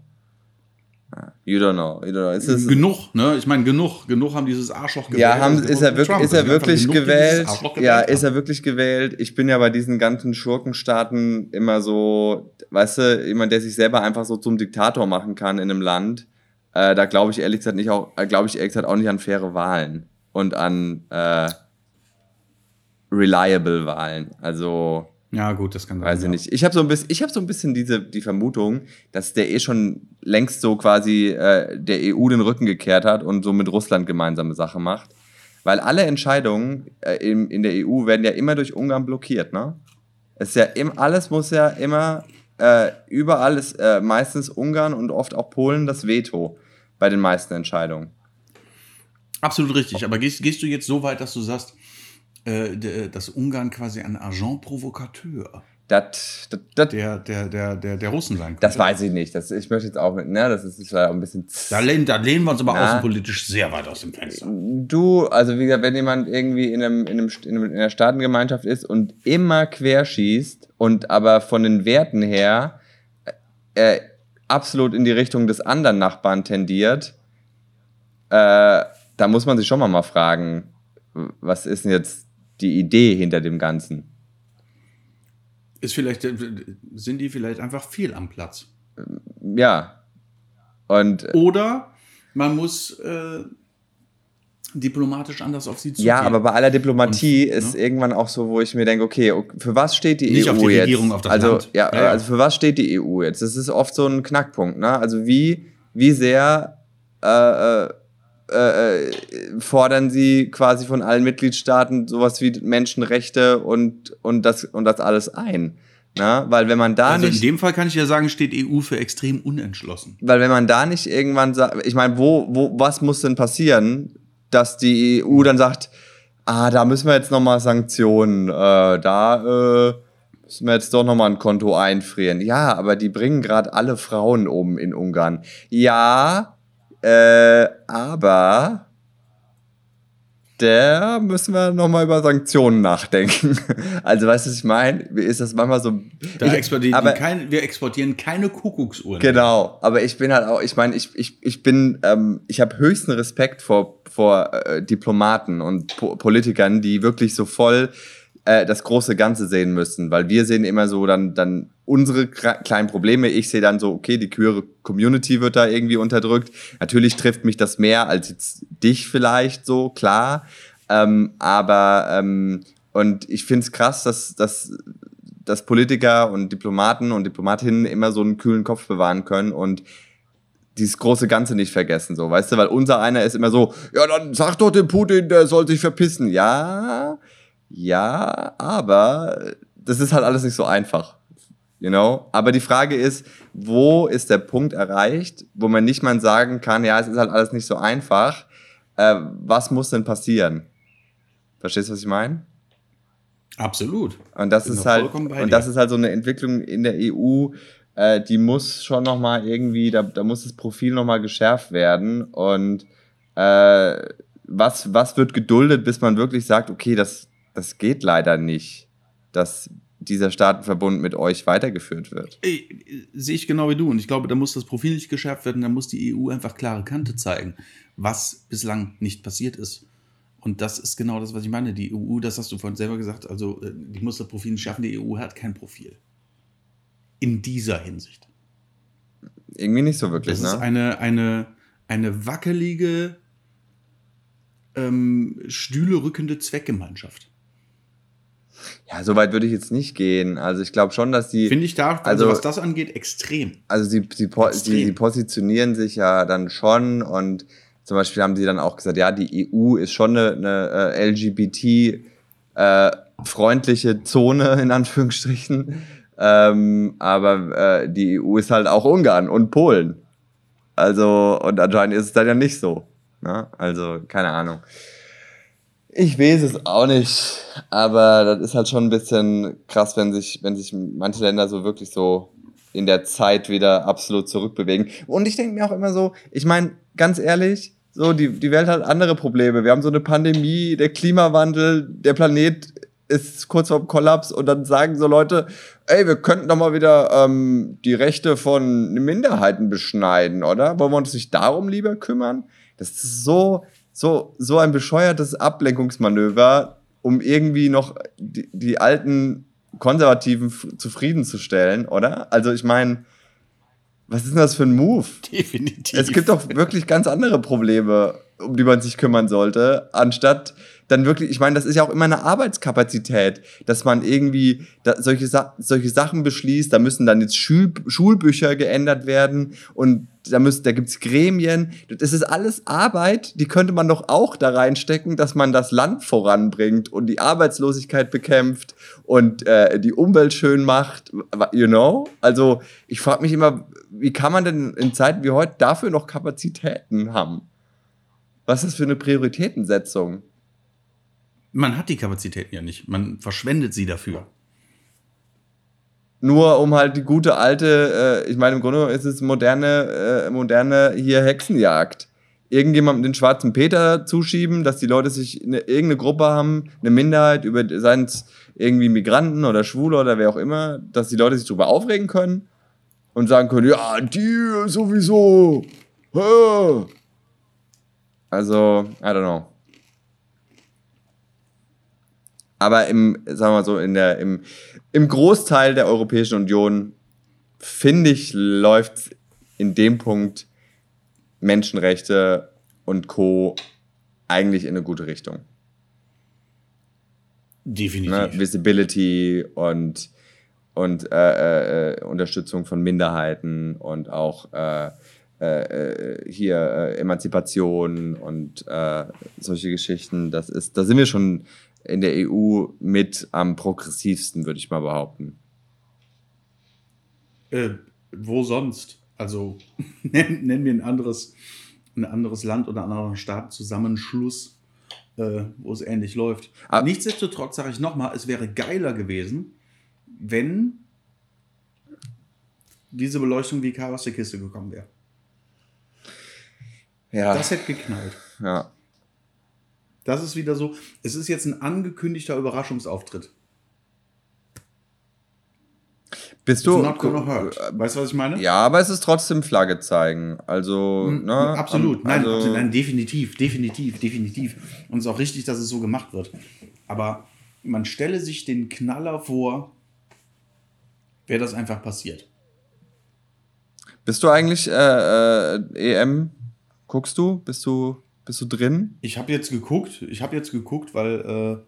you don't know. You don't know. genug, ne? Ich meine, genug, genug haben dieses Arschloch gewählt. Ja, haben, ist, er wirklich, ist er wirklich gewählt? Ja, ist er wirklich gewählt? Ich bin ja bei diesen ganzen Schurkenstaaten immer so, weißt du, jemand, der sich selber einfach so zum Diktator machen kann in einem Land. Äh, da glaube ich ehrlich gesagt nicht auch, äh, glaube ich ehrlich gesagt auch nicht an faire Wahlen und an äh, reliable Wahlen. Also ja, gut, das kann sein. Weiß ich nicht. Ich habe so ein bisschen, ich habe so ein bisschen diese die Vermutung, dass der eh schon längst so quasi äh, der EU den Rücken gekehrt hat und so mit Russland gemeinsame Sache macht, weil alle Entscheidungen äh, in, in der EU werden ja immer durch Ungarn blockiert, ne? Es ist ja im, alles muss ja immer äh, überall ist äh, meistens Ungarn und oft auch Polen das Veto. bei den meisten Entscheidungen. Absolut richtig. Aber gehst, gehst du jetzt so weit, dass du sagst, äh, dass Ungarn quasi ein Agent provocateur das, das, das, der, der, der, der, der Russen sein könnte. Das weiß ich nicht. Das, ich möchte jetzt auch mit, ne, das ist, ist ein bisschen. Da lehnen, da lehnen wir uns aber na, außenpolitisch sehr weit aus dem Fenster. Du, also wie gesagt, wenn jemand irgendwie in, einem, in, einem, in einer Staatengemeinschaft ist und immer querschießt und aber von den Werten her äh, absolut in die Richtung des anderen Nachbarn tendiert, äh, da muss man sich schon mal, mal fragen, was ist denn jetzt die Idee hinter dem Ganzen? Ist vielleicht, äh, sind die vielleicht einfach viel am Platz? Ja. Und äh, Oder man muss äh, diplomatisch anders auf sie zugehen. Ja, aber bei aller Diplomatie Und, ist ne? irgendwann auch so, wo ich mir denke, okay, für was steht die Nicht EU auf die Regierung, jetzt? Auf das also, Land. Ja, ja, also für was steht die EU jetzt? Das ist oft so ein Knackpunkt. Ne? Also wie, wie sehr äh, äh, äh, fordern sie quasi von allen Mitgliedstaaten sowas wie Menschenrechte und, und, das, und das alles ein. Na, weil wenn man da also nicht. In dem Fall kann ich ja sagen, steht EU für extrem unentschlossen. Weil wenn man da nicht irgendwann sagt, ich meine, wo, wo, was muss denn passieren, dass die EU dann sagt, ah, da müssen wir jetzt nochmal Sanktionen, äh, da äh, müssen wir jetzt doch nochmal ein Konto einfrieren. Ja, aber die bringen gerade alle Frauen um in Ungarn. Ja, äh, aber da müssen wir nochmal über Sanktionen nachdenken. [laughs] Also, weißt du, was ich meine? Ist das manchmal so. Da ich, exportieren aber, kein, wir exportieren keine Kuckucksuhren. Genau, aber ich bin halt auch, ich meine, ich, ich, ich bin, ähm, ich habe höchsten Respekt vor, vor äh, Diplomaten und po Politikern, die wirklich so voll äh, das große Ganze sehen müssen, weil wir sehen immer so dann, dann unsere kleinen Probleme. Ich sehe dann so, okay, die queere Community wird da irgendwie unterdrückt. Natürlich trifft mich das mehr als jetzt dich vielleicht so, klar. Ähm, aber, ähm, und ich finde es krass, dass, dass, dass Politiker und Diplomaten und Diplomatinnen immer so einen kühlen Kopf bewahren können und dieses große Ganze nicht vergessen, so, weißt du, weil unser einer ist immer so, ja, dann sag doch dem Putin, der soll sich verpissen. Ja, ja, aber das ist halt alles nicht so einfach. You know? Aber die Frage ist, wo ist der Punkt erreicht, wo man nicht mal sagen kann, ja, es ist halt alles nicht so einfach. Äh, was muss denn passieren? Verstehst du, was ich meine? Absolut. Und das ist halt und das ist halt so eine Entwicklung in der EU, äh, die muss schon noch mal irgendwie, da, da muss das Profil noch mal geschärft werden und äh, was was wird geduldet, bis man wirklich sagt, okay, das das geht leider nicht, dass dieser Staatenverbund mit euch weitergeführt wird. Sehe ich genau wie du. Und ich glaube, da muss das Profil nicht geschärft werden, da muss die EU einfach klare Kante zeigen, was bislang nicht passiert ist. Und das ist genau das, was ich meine. Die EU, das hast du vorhin selber gesagt, also äh, die muss das Profil nicht schaffen. Die EU hat kein Profil. In dieser Hinsicht. Irgendwie nicht so wirklich, das ne? Das ist eine, eine, eine wackelige, ähm, Stühle rückende Zweckgemeinschaft. Ja, so weit würde ich jetzt nicht gehen. Also ich glaube schon, dass die. Finde ich da, also, also, was das angeht, extrem. Also sie, sie, extrem. sie, sie positionieren sich ja dann schon und zum Beispiel haben sie dann auch gesagt, ja, die EU ist schon eine, eine äh, LGBT äh, freundliche Zone in Anführungsstrichen, ähm, aber äh, die EU ist halt auch Ungarn und Polen. Also und anscheinend ist es dann ja nicht so. Ne? Also keine Ahnung. Ich weiß es auch nicht, aber das ist halt schon ein bisschen krass, wenn sich, wenn sich manche Länder so wirklich so in der Zeit wieder absolut zurückbewegen. Und ich denke mir auch immer so, ich meine, ganz ehrlich, so, die, die Welt hat andere Probleme. Wir haben so eine Pandemie, der Klimawandel, der Planet ist kurz vorm Kollaps und dann sagen so Leute, ey, wir könnten doch mal wieder ähm, die Rechte von Minderheiten beschneiden, oder? Wollen wir uns nicht darum lieber kümmern? Das ist so, so, so ein bescheuertes Ablenkungsmanöver, um irgendwie noch die, die alten Konservativen zufriedenzustellen, oder? Also ich meine, was ist denn das für ein Move? Definitiv. Es gibt doch wirklich ganz andere Probleme, um die man sich kümmern sollte, anstatt dann wirklich, ich meine, das ist ja auch immer eine Arbeitskapazität, dass man irgendwie da, solche, solche Sachen beschließt, da müssen dann jetzt Schul Schulbücher geändert werden und da, müssen, da gibt's Gremien. Das ist alles Arbeit, die könnte man doch auch da reinstecken, dass man das Land voranbringt und die Arbeitslosigkeit bekämpft und äh, die Umwelt schön macht, you know? Also ich frage mich immer, wie kann man denn in Zeiten wie heute dafür noch Kapazitäten haben? Was ist das für eine Prioritätensetzung? Man hat die Kapazitäten ja nicht. Man verschwendet sie dafür. Nur um halt die gute alte, äh, ich meine, im Grunde ist es moderne, äh, moderne hier Hexenjagd. Irgendjemandem den schwarzen Peter zuschieben, dass die Leute sich eine, irgendeine Gruppe haben, eine Minderheit, über seien es irgendwie Migranten oder Schwule oder wer auch immer, dass die Leute sich darüber aufregen können und sagen können, ja, die sowieso. Also, I don't know. Aber im, sagen wir mal so, in der, im, im Großteil der Europäischen Union, finde ich, läuft in dem Punkt Menschenrechte und Co. eigentlich in eine gute Richtung. Definitiv. Ne? Visibility und, und äh, äh, Unterstützung von Minderheiten und auch äh, äh, äh hier äh, Emanzipation und solche Geschichten. Das ist, da sind wir schon in der EU mit am progressivsten, würde ich mal behaupten. Äh, wo sonst? Also nennen [laughs] nenn wir ein anderes, ein anderes Land oder einen anderen Staatenzusammenschluss, äh, wo es ähnlich läuft. Ah. Nichtsdestotrotz sage ich nochmal, es wäre geiler gewesen, wenn diese Beleuchtung wie K aus der Kiste gekommen wäre. Ja. Das hätte geknallt. Ja. Das ist wieder so. Es ist jetzt ein angekündigter Überraschungsauftritt. Bist du. Not gonna hurt. Weißt du, was ich meine? Ja, aber es ist trotzdem Flagge zeigen. Also, mhm, ne? Absolut. Nein, also absolut. nein, definitiv, definitiv, definitiv. Und es ist auch richtig, dass es so gemacht wird. Aber man stelle sich den Knaller vor, wäre das einfach passiert. Bist du eigentlich äh, äh, EM? Guckst du? Bist du bist du drin? Ich habe jetzt geguckt. Ich habe jetzt geguckt, weil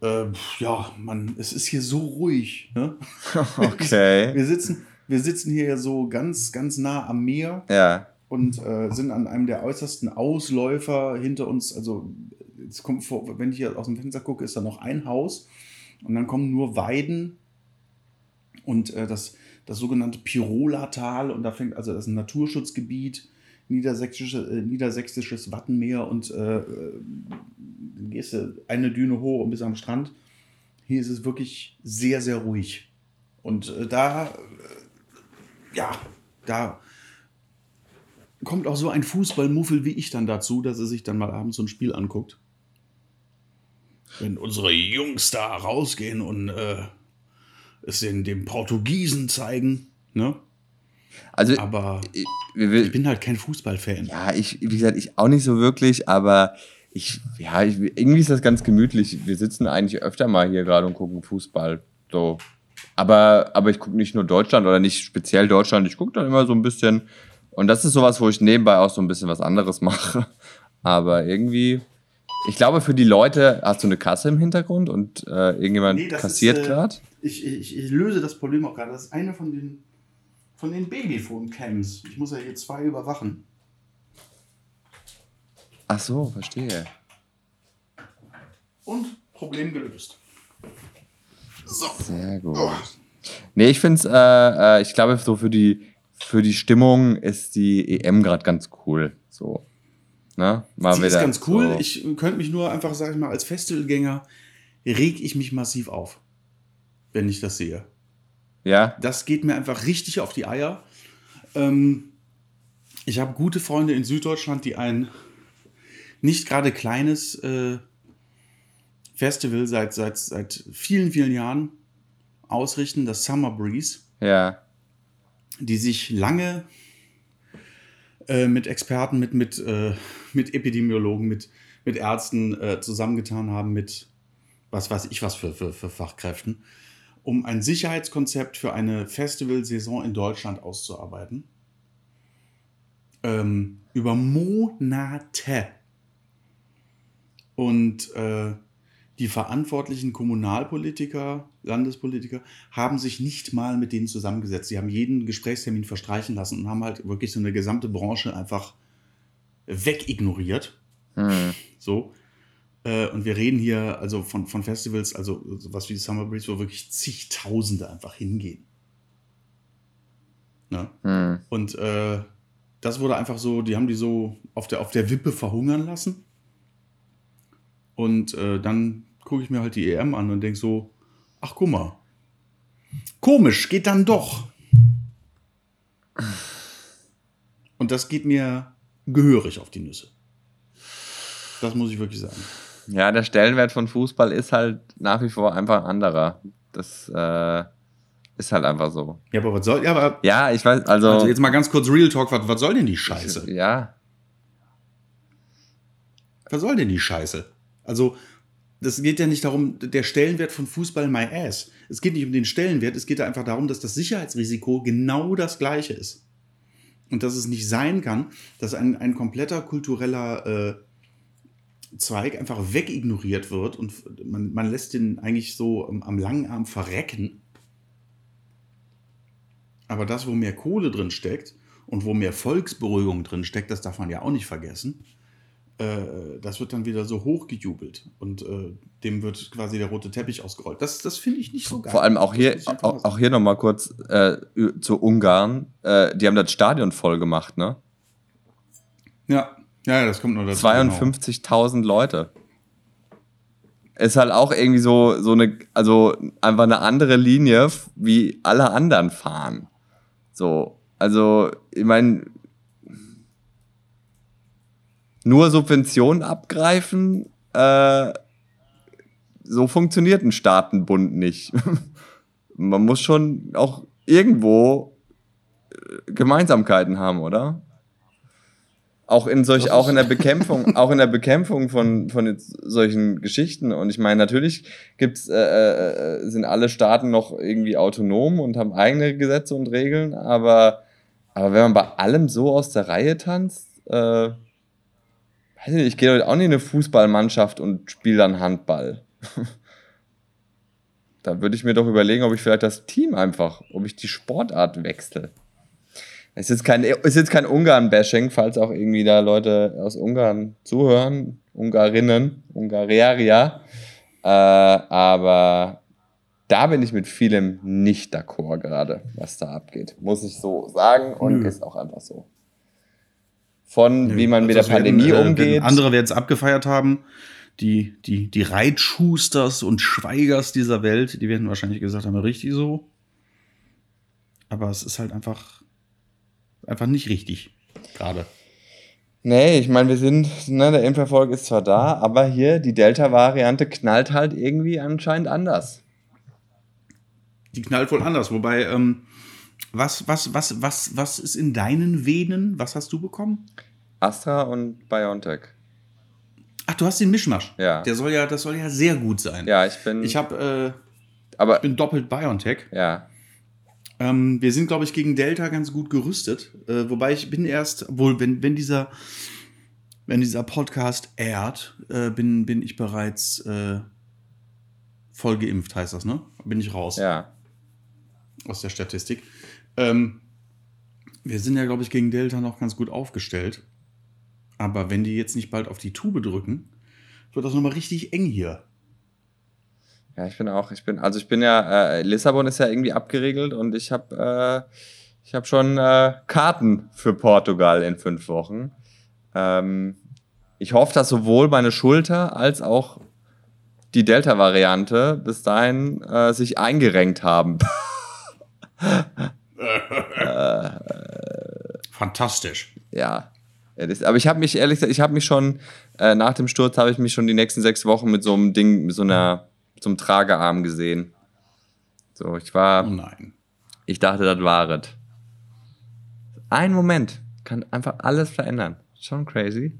äh, äh, ja, man, es ist hier so ruhig. Ne? [laughs] Okay. wir sitzen, wir sitzen hier ja so ganz, ganz nah am Meer. Ja. Und äh, sind an einem der äußersten Ausläufer hinter uns. Also, jetzt kommt vor, wenn ich hier aus dem Fenster gucke, ist da noch ein Haus. Und dann kommen nur Weiden und äh, das, das sogenannte Pirola-Tal. Und da fängt, also das ist ein Naturschutzgebiet niedersächsische, äh, niedersächsisches Wattenmeer und äh, äh, gehst du eine Düne hoch und bis am Strand. Hier ist es wirklich sehr, sehr ruhig. Und äh, da, äh, ja, da kommt auch so ein Fußballmuffel wie ich dann dazu, dass er sich dann mal abends so ein Spiel anguckt. Wenn unsere Jungs da rausgehen und äh, es den, dem Portugiesen zeigen, ne? Also, aber ich, ich bin halt kein Fußballfan. Ja, ich, wie gesagt, ich auch nicht so wirklich, aber ich, ja, ich, irgendwie ist das ganz gemütlich. Wir sitzen eigentlich öfter mal hier gerade und gucken Fußball. So. Aber, aber ich gucke nicht nur Deutschland oder nicht speziell Deutschland, ich gucke dann immer so ein bisschen. Und das ist sowas, wo ich nebenbei auch so ein bisschen was anderes [laughs] mache. Aber irgendwie, ich glaube, für die Leute, hast du eine Kasse im Hintergrund und äh, irgendjemand nee, kassiert äh, gerade? Ich, ich, ich löse das Problem auch gerade. Das ist eine von den von den Babyphone-Cams. Ich muss ja hier zwei überwachen. Ach so, verstehe. Und Problem gelöst. So. Sehr gut. Oh. Nee, ich finde es, äh, äh, ich glaube, so für die, für die Stimmung ist die EM gerade ganz cool. So. Ne? Mal Sie wieder, ist ganz cool. So. Ich könnte mich nur einfach, sag ich mal, als Festivalgänger reg ich mich massiv auf, wenn ich das sehe. Ja. Das geht mir einfach richtig auf die Eier. Ähm, ich habe gute Freunde in Süddeutschland, die ein nicht gerade kleines äh, Festival seit, seit, seit vielen, vielen Jahren ausrichten, das Summer Breeze. Ja. Die sich lange äh, mit Experten, mit, mit, äh, mit Epidemiologen, mit, mit Ärzten äh, zusammengetan haben, mit was weiß ich was für, für, für Fachkräften um ein Sicherheitskonzept für eine Festivalsaison in Deutschland auszuarbeiten. Ähm, über Monate. Und äh, die verantwortlichen Kommunalpolitiker, Landespolitiker haben sich nicht mal mit denen zusammengesetzt. Sie haben jeden Gesprächstermin verstreichen lassen und haben halt wirklich so eine gesamte Branche einfach wegignoriert. Hm. So. Äh, und wir reden hier also von, von Festivals, also was wie die Summer Breeze, wo wirklich zigtausende einfach hingehen. Ne? Hm. Und äh, das wurde einfach so, die haben die so auf der, auf der Wippe verhungern lassen. Und äh, dann gucke ich mir halt die EM an und denke so, ach guck mal, komisch, geht dann doch. Und das geht mir gehörig auf die Nüsse. Das muss ich wirklich sagen. Ja, der Stellenwert von Fußball ist halt nach wie vor einfach ein anderer. Das äh, ist halt einfach so. Ja, aber was soll, ja, aber Ja, ich weiß, also. also jetzt mal ganz kurz Real Talk, was, was soll denn die Scheiße? Ja, Was soll denn die Scheiße? Also, das geht ja nicht darum, der Stellenwert von Fußball my ass. Es geht nicht um den Stellenwert, es geht ja einfach darum, dass das Sicherheitsrisiko genau das gleiche ist. Und dass es nicht sein kann, dass ein, ein kompletter kultureller äh, Zweig einfach wegignoriert wird und man, man lässt den eigentlich so am, am langen Arm verrecken. Aber das, wo mehr Kohle drin steckt und wo mehr Volksberuhigung drin steckt, das darf man ja auch nicht vergessen äh, das wird dann wieder so hochgejubelt und äh, dem wird quasi der rote Teppich ausgerollt. Das, das finde ich nicht so geil. vor allem auch hier, auch, auch hier nochmal kurz äh, zu Ungarn. Äh, die haben das Stadion voll gemacht, ne? Ja, ja, das kommt nur dazu. genau. 52.000 Leute. Ist halt auch irgendwie so, so eine, also einfach eine andere Linie, wie alle anderen fahren. So, also, ich meine, nur Subventionen abgreifen, äh, so funktioniert ein Staatenbund nicht. [laughs] Man muss schon auch irgendwo äh, Gemeinsamkeiten haben, oder? Auch in solch, auch in der Bekämpfung, [laughs] auch in der Bekämpfung von, von solchen Geschichten. Und ich meine, natürlich gibt's, äh, äh, sind alle Staaten noch irgendwie autonom und haben eigene Gesetze und Regeln, aber, aber wenn man bei allem so aus der Reihe tanzt, äh, weiß ich nicht, ich gehe heute auch nicht in eine Fußballmannschaft und spiele dann Handball. [laughs] da würde ich mir doch überlegen, ob ich vielleicht das Team einfach, ob ich die Sportart wechsle. Es ist kein, ist jetzt kein Ungarn-Bashing, falls auch irgendwie da Leute aus Ungarn zuhören, Ungarinnen, Ungareria. Äh, aber da bin ich mit vielem nicht d'accord gerade, was da abgeht. Muss ich so sagen und Nö. ist auch einfach so. Von wie man mit der Das werden, Pandemie äh, umgeht. Andere werden es abgefeiert haben. Die, die, die Reitschusters und Schweigers dieser Welt, die werden wahrscheinlich gesagt haben, richtig so. Aber es ist halt einfach, einfach nicht richtig. Gerade. Nee, ich meine, wir sind, ne, der Impferfolg ist zwar da, aber hier die Delta-Variante knallt halt irgendwie anscheinend anders. Die knallt wohl anders. Wobei, ähm, was, was, was, was, was ist in deinen Venen? Was hast du bekommen? Astra und BioNTech. Ach, du hast den Mischmasch. Ja. Der soll ja, das soll ja sehr gut sein. Ja, ich bin. Ich habe, äh, aber ich bin doppelt BioNTech. ja, Ähm, wir sind, glaube ich, gegen Delta ganz gut gerüstet. Äh, wobei ich bin erst, wohl, wenn, wenn dieser, wenn dieser Podcast ehrt, äh, bin, bin ich bereits äh, voll geimpft, heißt das, ne? Bin ich raus ja. aus der Statistik. Ähm, wir sind ja, glaube ich, gegen Delta noch ganz gut aufgestellt. Aber wenn die jetzt nicht bald auf die Tube drücken, wird das nochmal richtig eng hier. Ja, ich bin auch, ich bin, also ich bin ja, äh, Lissabon ist ja irgendwie abgeregelt und ich habe äh, ich habe schon äh, Karten für Portugal in fünf Wochen. Ähm, ich hoffe, dass sowohl meine Schulter als auch die Delta-Variante bis dahin äh, sich eingerenkt haben. [laughs] [laughs] Fantastisch. ja. Aber ich habe mich ehrlich gesagt, ich habe mich schon äh, nach dem Sturz habe ich mich schon die nächsten sechs Wochen mit so einem Ding, mit so einer, einem Tragearm gesehen. So, ich war, Oh nein. ich dachte, das war es. Ein Moment kann einfach alles verändern. Schon crazy.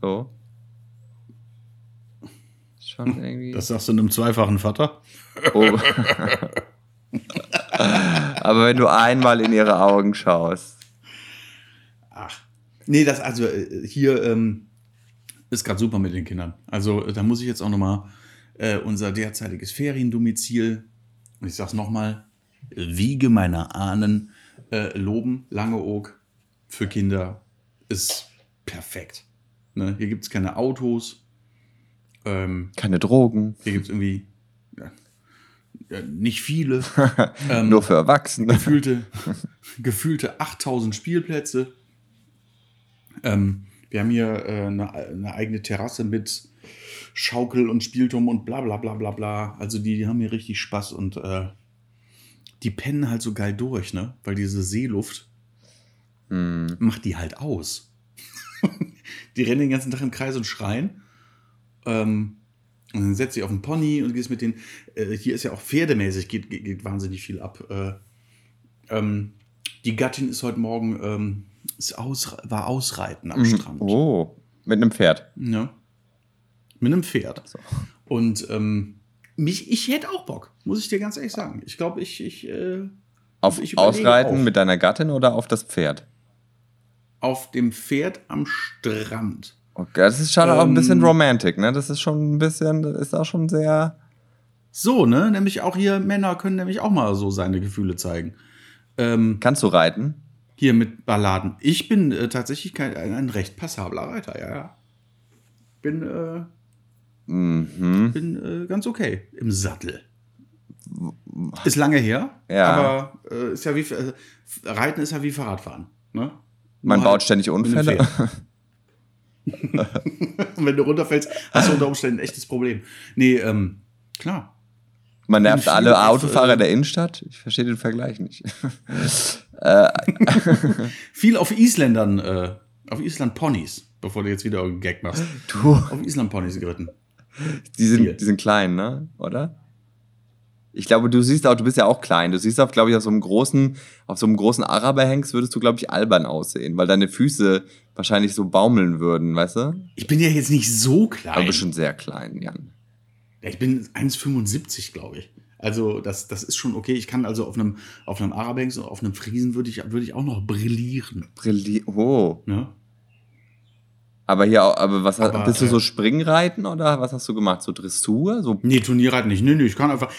So. Schon irgendwie. Das sagst du einem zweifachen Vater? Oh. [laughs] aber wenn du einmal in ihre Augen schaust. Ach. Nee, das, also äh, hier ähm, ist gerade super mit den Kindern. Also äh, da muss ich jetzt auch nochmal äh, unser derzeitiges Feriendomizil, und ich sag's nochmal, Wiege meiner Ahnen äh, loben. Langeoog für Kinder ist perfekt. Ne? Hier gibt's keine Autos. Ähm, Keine Drogen. hier gibt's irgendwie ja, nicht viele. [laughs] ähm, Nur für Erwachsene. Gefühlte, [laughs] gefühlte 8000 Spielplätze. Ähm, wir haben hier äh, eine, eine, eigene Terrasse mit Schaukel und Spielturm und bla bla bla bla bla. Also die, die haben hier richtig Spaß und äh, die pennen halt so geil durch, ne? Weil diese Seeluft mm. macht die halt aus. [laughs] die rennen den ganzen Tag im Kreis und schreien. Ähm, und dann setzt sich auf den Pony und gehst mit den. Äh, hier ist ja auch pferdemäßig, geht, geht, geht wahnsinnig viel ab. Äh, ähm, die Gattin ist heute Morgen ähm, ist aus, war ausreiten am mhm. Strand. Oh, mit einem Pferd. Ja. Mit einem Pferd. So. Und ähm, mich, ich hätte auch Bock, muss ich dir ganz ehrlich sagen. Ich glaube, ich. ich äh, auf ich Ausreiten auch. mit deiner Gattin oder auf das Pferd? Auf dem Pferd am Strand. Okay, das ist schon ähm, auch ein bisschen ähm, romantic, ne? Das ist schon ein bisschen, das ist auch schon sehr. So, ne? Nämlich auch hier, Männer können nämlich auch mal so seine Gefühle zeigen. Ähm, Kannst du reiten? Hier mit Balladen. Ich bin äh, tatsächlich kein, ein, ein, recht passabler Reiter, ja, ja. Bin, äh, mhm. bin äh, ganz okay im Sattel. Ist lange her, ja. aber äh, ist ja wie äh, Reiten ist ja wie Fahrradfahren. Ne? Man baut ständig Unfälle. Und [laughs] wenn du runterfällst, hast du unter Umständen ein echtes Problem. Nee, ähm, klar. Man nervt alle Autofahrer äh, der Innenstadt. Ich verstehe den Vergleich nicht. [laughs] Äh. [laughs] viel auf Isländern, äh, auf Island Ponys, bevor du jetzt wieder einen Gag machst. Du. Auf Island Ponys geritten. Die sind, die sind klein, ne? Oder? Ich glaube, du siehst auch, du bist ja auch klein. Du siehst auch, glaube ich, auf so einem großen, auf so einem großen Araberhengst würdest du, glaube ich, albern aussehen, weil deine Füße wahrscheinlich so baumeln würden, weißt du? Ich bin ja jetzt nicht so klein. Aber schon sehr klein, Jan. Ja, ich bin 1,75, glaube ich. Also, das, das ist schon okay. Ich kann also auf einem, auf einem Arabex und auf einem Friesen würde ich, würde ich auch noch brillieren. Brillieren. Oh. Ne? Aber hier, aber was aber, bist du so äh, Springreiten oder was hast du gemacht? So Dressur? So nee, Turnierreiten nicht. Nee, nee, ich kann einfach.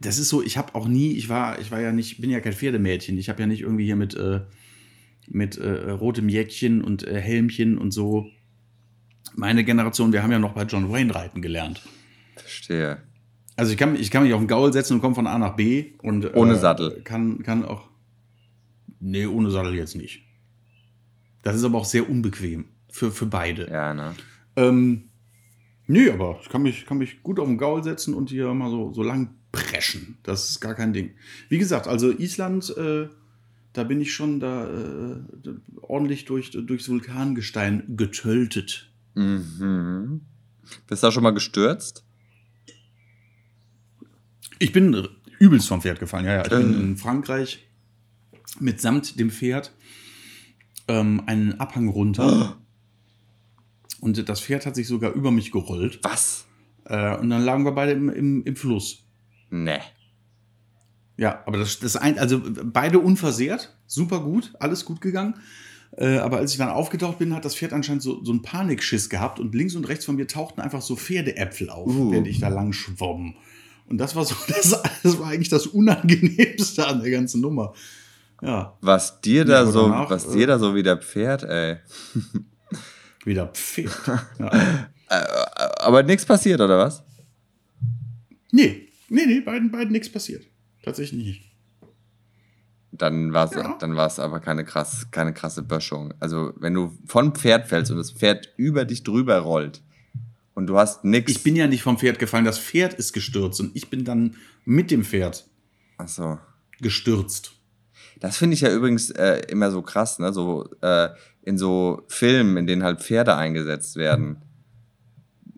Das ist so, ich habe auch nie, ich war, ich war ja nicht, bin ja kein Pferdemädchen. Ich habe ja nicht irgendwie hier mit, äh, mit äh, rotem Jäckchen und äh, Helmchen und so. Meine Generation, wir haben ja noch bei John Wayne reiten gelernt. Verstehe. Also ich kann, ich kann mich auf den Gaul setzen und komme von A nach B und ohne äh, Sattel. Kann, kann auch. Nee, ohne Sattel jetzt nicht. Das ist aber auch sehr unbequem für, für beide. Ja, ne? Ähm, nee, aber ich kann mich, kann mich gut auf den Gaul setzen und hier mal so, so lang preschen. Das ist gar kein Ding. Wie gesagt, also Island, äh, da bin ich schon da äh, ordentlich durch, durchs Vulkangestein getöltet. Mhm. Bist du da schon mal gestürzt? Ich bin übelst vom Pferd gefallen. Ja, ja. Ich bin in Frankreich mitsamt dem Pferd ähm, einen Abhang runter. Oh. [gasps] Und das Pferd hat sich sogar über mich gerollt. Was? Äh, und dann lagen wir beide im, im, im Fluss. Nee. Ja, aber das, das ein, also beide unversehrt, super gut, alles gut gegangen. Äh, aber als ich dann aufgetaucht bin, hat das Pferd anscheinend so, so einen Panikschiss gehabt und links und rechts von mir tauchten einfach so Pferdeäpfel auf, uh. während ich da lang schwamm. Und das war so, [laughs] das, das, war eigentlich das Unangenehmste an der ganzen Nummer. Ja. Was dir da so, danach, was dir da so wie der Pferd, ey. [laughs] Wieder Pferd. [laughs] Ja. Äh, aber nichts passiert, oder was? Nee, nee, nee, beiden, beiden nichts passiert. Tatsächlich nicht. Dann war es ja. dann aber keine, krass, keine krasse Böschung. Also, wenn du von Pferd fällst und das Pferd über dich drüber rollt und du hast nichts. Ich bin ja nicht vom Pferd gefallen, das Pferd ist gestürzt und ich bin dann mit dem Pferd Ach so. gestürzt. Das finde ich ja übrigens äh, immer so krass, ne? So äh, in so Filmen, in denen halt Pferde eingesetzt werden.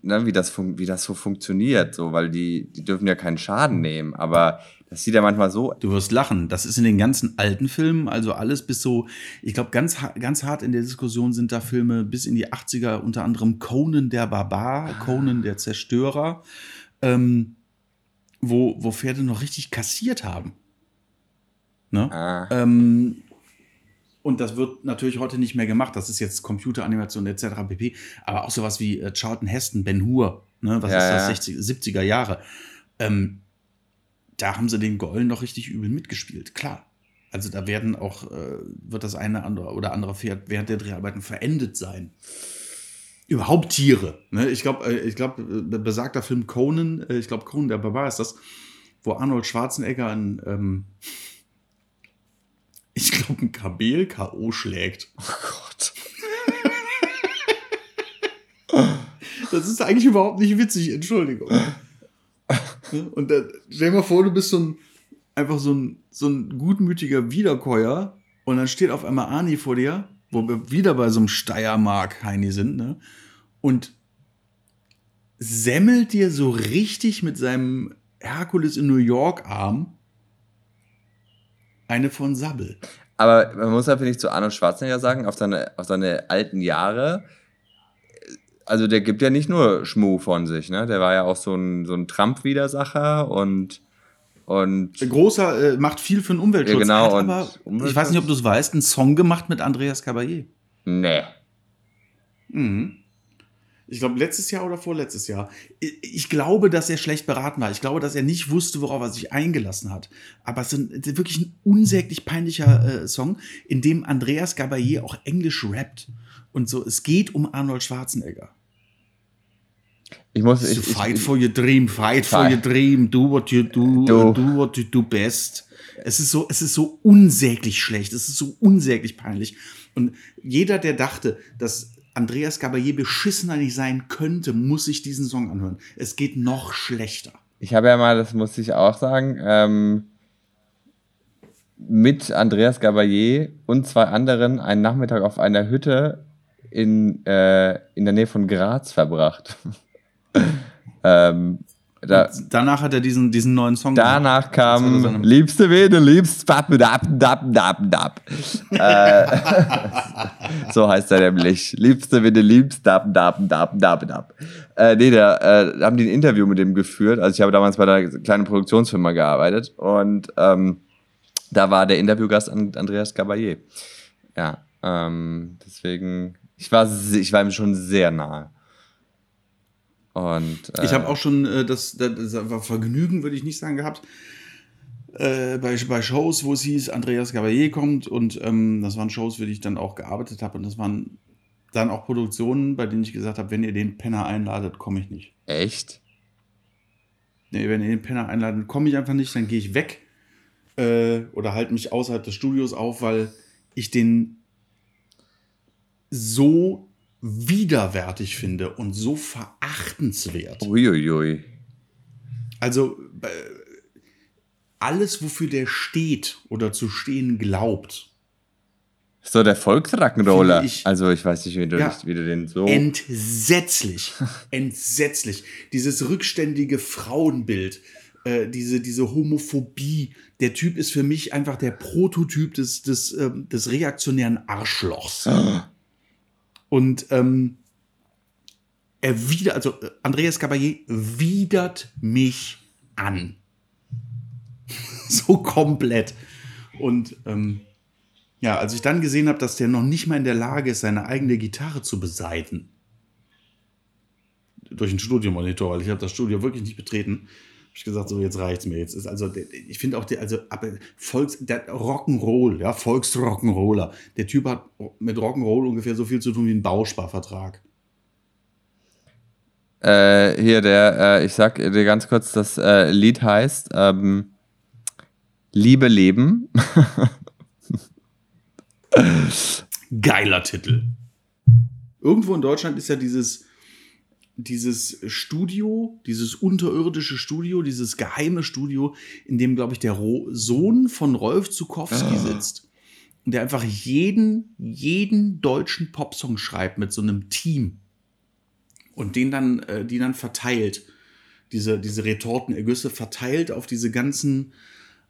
Ne, wie, das wie das so funktioniert, so, weil die, die dürfen ja keinen Schaden nehmen, aber das sieht ja manchmal so. Du wirst lachen. Das ist in den ganzen alten Filmen, also alles bis so, ich glaube, ganz, ganz hart in der Diskussion sind da Filme bis in die 80er, unter anderem Conan der Barbar, ah. Conan der Zerstörer, ähm, wo, wo Pferde noch richtig kassiert haben. Ne? Ah. Ähm, und das wird natürlich heute nicht mehr gemacht. Das ist jetzt Computeranimation etc. pp. Aber auch sowas wie äh, Charlton Heston, Ben Hur, ne? was ja, ist das, ja. 60, 70er Jahre. Ähm, da haben sie den Gollen noch richtig übel mitgespielt, klar. Also da werden auch, äh, wird das eine andere oder andere Pferd während der Dreharbeiten verendet sein. Überhaupt Tiere. Ne? Ich glaube, äh, ich glaube, äh, besagter Film Conan, äh, ich glaube, Conan der Barbar ist das wo Arnold Schwarzenegger ein, ähm, ich glaube, ein Kabel K.O. schlägt. Oh Gott. Das ist eigentlich überhaupt nicht witzig, Entschuldigung. [laughs] Und dann, stell dir mal vor, du bist so ein, einfach so ein, so ein gutmütiger Wiederkäuer und dann steht auf einmal Arnie vor dir, wo wir wieder bei so einem Steiermark-Heini sind, ne? Und semmelt dir so richtig mit seinem Herkules in New York Arm eine von Sabbel. Aber man muss ja, finde ich, zu Arnold Schwarzenegger sagen, auf seine, auf seine alten Jahre, also der gibt ja nicht nur Schmuh von sich, ne? Der war ja auch so ein, so ein Trump-Widersacher und, und. Großer, äh, macht viel für den Umweltschutz. Ja, genau, Hat aber, ich Umweltschutz? weiß nicht, ob du es weißt, einen Song gemacht mit Andreas Caballé. Nee. Mhm. Ich glaube, letztes Jahr oder vorletztes Jahr. Ich, ich glaube, dass er schlecht beraten war. Ich glaube, dass er nicht wusste, worauf er sich eingelassen hat. Aber es ist wirklich ein unsäglich peinlicher äh, Song, in dem Andreas Gabayé auch Englisch rappt. Und so, es geht um Arnold Schwarzenegger. Ich muss. So, Ich, ich, fight for your dream, fight for Fight. your dream, do what you do, Do. do what you do best. Es ist so, es ist so unsäglich schlecht, es ist so unsäglich peinlich. Und jeder, der dachte, dass Andreas Gabayé beschissener nicht sein könnte, muss sich diesen Song anhören. Es geht noch schlechter. Ich habe ja mal, das muss ich auch sagen, ähm, mit Andreas Gabayé und zwei anderen einen Nachmittag auf einer Hütte in, äh, in der Nähe von Graz verbracht. [laughs] ähm, da, Danach hat er diesen, diesen neuen Song danach kam seine- Liebste Wede, liebst dap, dap, dap, dap, dap. äh, [laughs] so heißt er nämlich. Liebste Wede, liebst dap, dap, dap, dap, dap. Äh, nee, da äh, haben die ein Interview mit dem geführt. Also ich habe damals bei einer kleinen Produktionsfirma gearbeitet und ähm, da war der Interviewgast an Andreas Gabayé. Ja, ähm, deswegen, ich war, ich war ihm schon sehr nahe. Und, äh, Ich habe auch schon äh, das, das, das war Vergnügen, würde ich nicht sagen, gehabt. Äh, bei, bei Shows, wo es hieß, Andreas Gabayé kommt und ähm, das waren Shows, für die ich dann auch gearbeitet habe und das waren dann auch Produktionen, bei denen ich gesagt habe, wenn ihr den Penner einladet, komme ich nicht. Echt? Nee, wenn ihr den Penner einladet, komme ich einfach nicht, dann gehe ich weg äh, oder halte mich außerhalb des Studios auf, weil ich den so widerwärtig finde und so verachtenswert. Uiuiui. Also äh, alles, wofür der steht oder zu stehen glaubt, So, der Volksrock'n'Roller. Finde ich- Also, ich weiß nicht, wie du, Ja. wie du den so. entsetzlich, [laughs] entsetzlich. Dieses rückständige Frauenbild, äh, diese, diese Homophobie. Der Typ ist für mich einfach der Prototyp des, des, ähm, des reaktionären Arschlochs. [gasps] Und ähm, er wieder, also äh, Andreas Caballé widert mich an. [laughs] so komplett. Und ähm, ja, als ich dann gesehen habe, dass der noch nicht mal in der Lage ist, seine eigene Gitarre zu beseiten, durch einen Studiomonitor, weil ich habe das Studio wirklich nicht betreten, habe ich gesagt, so jetzt reicht's mir. Jetzt ist also, ich finde auch, der, also aber Volks, der Rock'n'Roll, ja, Volksrock'n'Roller. Der Typ hat mit Rock'n'Roll ungefähr so viel zu tun wie ein Bausparvertrag. Äh, hier, der, äh, ich sag dir ganz kurz, das äh, Lied heißt ähm, Liebe Leben. Geiler Titel. Irgendwo in Deutschland ist ja dieses, dieses Studio, dieses unterirdische Studio, dieses geheime Studio, in dem, glaube ich, der Ro Sohn von Rolf Zukowski sitzt. Und der einfach jeden, jeden deutschen Popsong schreibt mit so einem Team. Und den dann, äh, die dann verteilt. Diese, diese Retortenergüsse verteilt auf diese ganzen,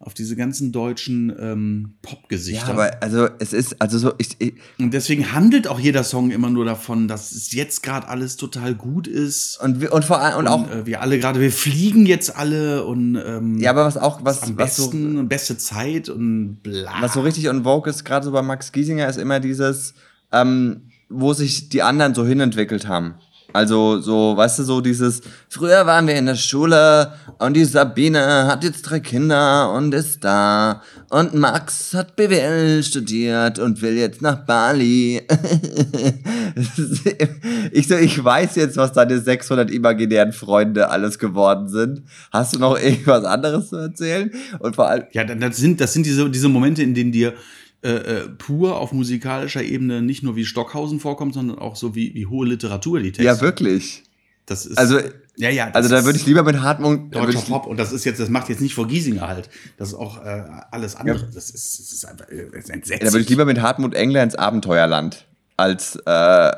auf diese ganzen deutschen ähm, Popgesichter. Ja, aber also es ist, also so, ich, ich Und deswegen handelt auch jeder Song immer nur davon, dass es jetzt gerade alles total gut ist. und, wir- und vor allem, und auch, äh, wir alle gerade, wir fliegen jetzt alle und ähm, ja, aber was auch, am was, was so, besten, beste Zeit und bla. was so richtig on vogue ist, gerade so bei Max Giesinger, ist immer dieses, ähm, wo sich die anderen so hinentwickelt haben. Also so, weißt du, so dieses, früher waren wir in der Schule und die Sabine hat jetzt drei Kinder und ist da und Max hat BWL studiert und will jetzt nach Bali. [laughs] ich so, ich weiß jetzt, was deine 600 imaginären Freunde alles geworden sind. Hast du noch irgendwas anderes zu erzählen? Und vor allem... Ja, das sind, das sind diese, diese Momente, in denen dir äh, äh, pur auf musikalischer Ebene nicht nur wie Stockhausen vorkommt, sondern auch so wie, wie hohe Literatur die Texte. Ja, wirklich. Das ist, also, ja, ja, also da würde ich lieber mit Hartmut. Deutscher Pop und das ist jetzt, das macht jetzt nicht vor Giesinger halt. Das ist auch äh, alles andere. Ja. Das, ist, das ist einfach äh, das ist entsetzlich. Ja, da würde ich lieber mit Hartmut Engler ins Abenteuerland als äh,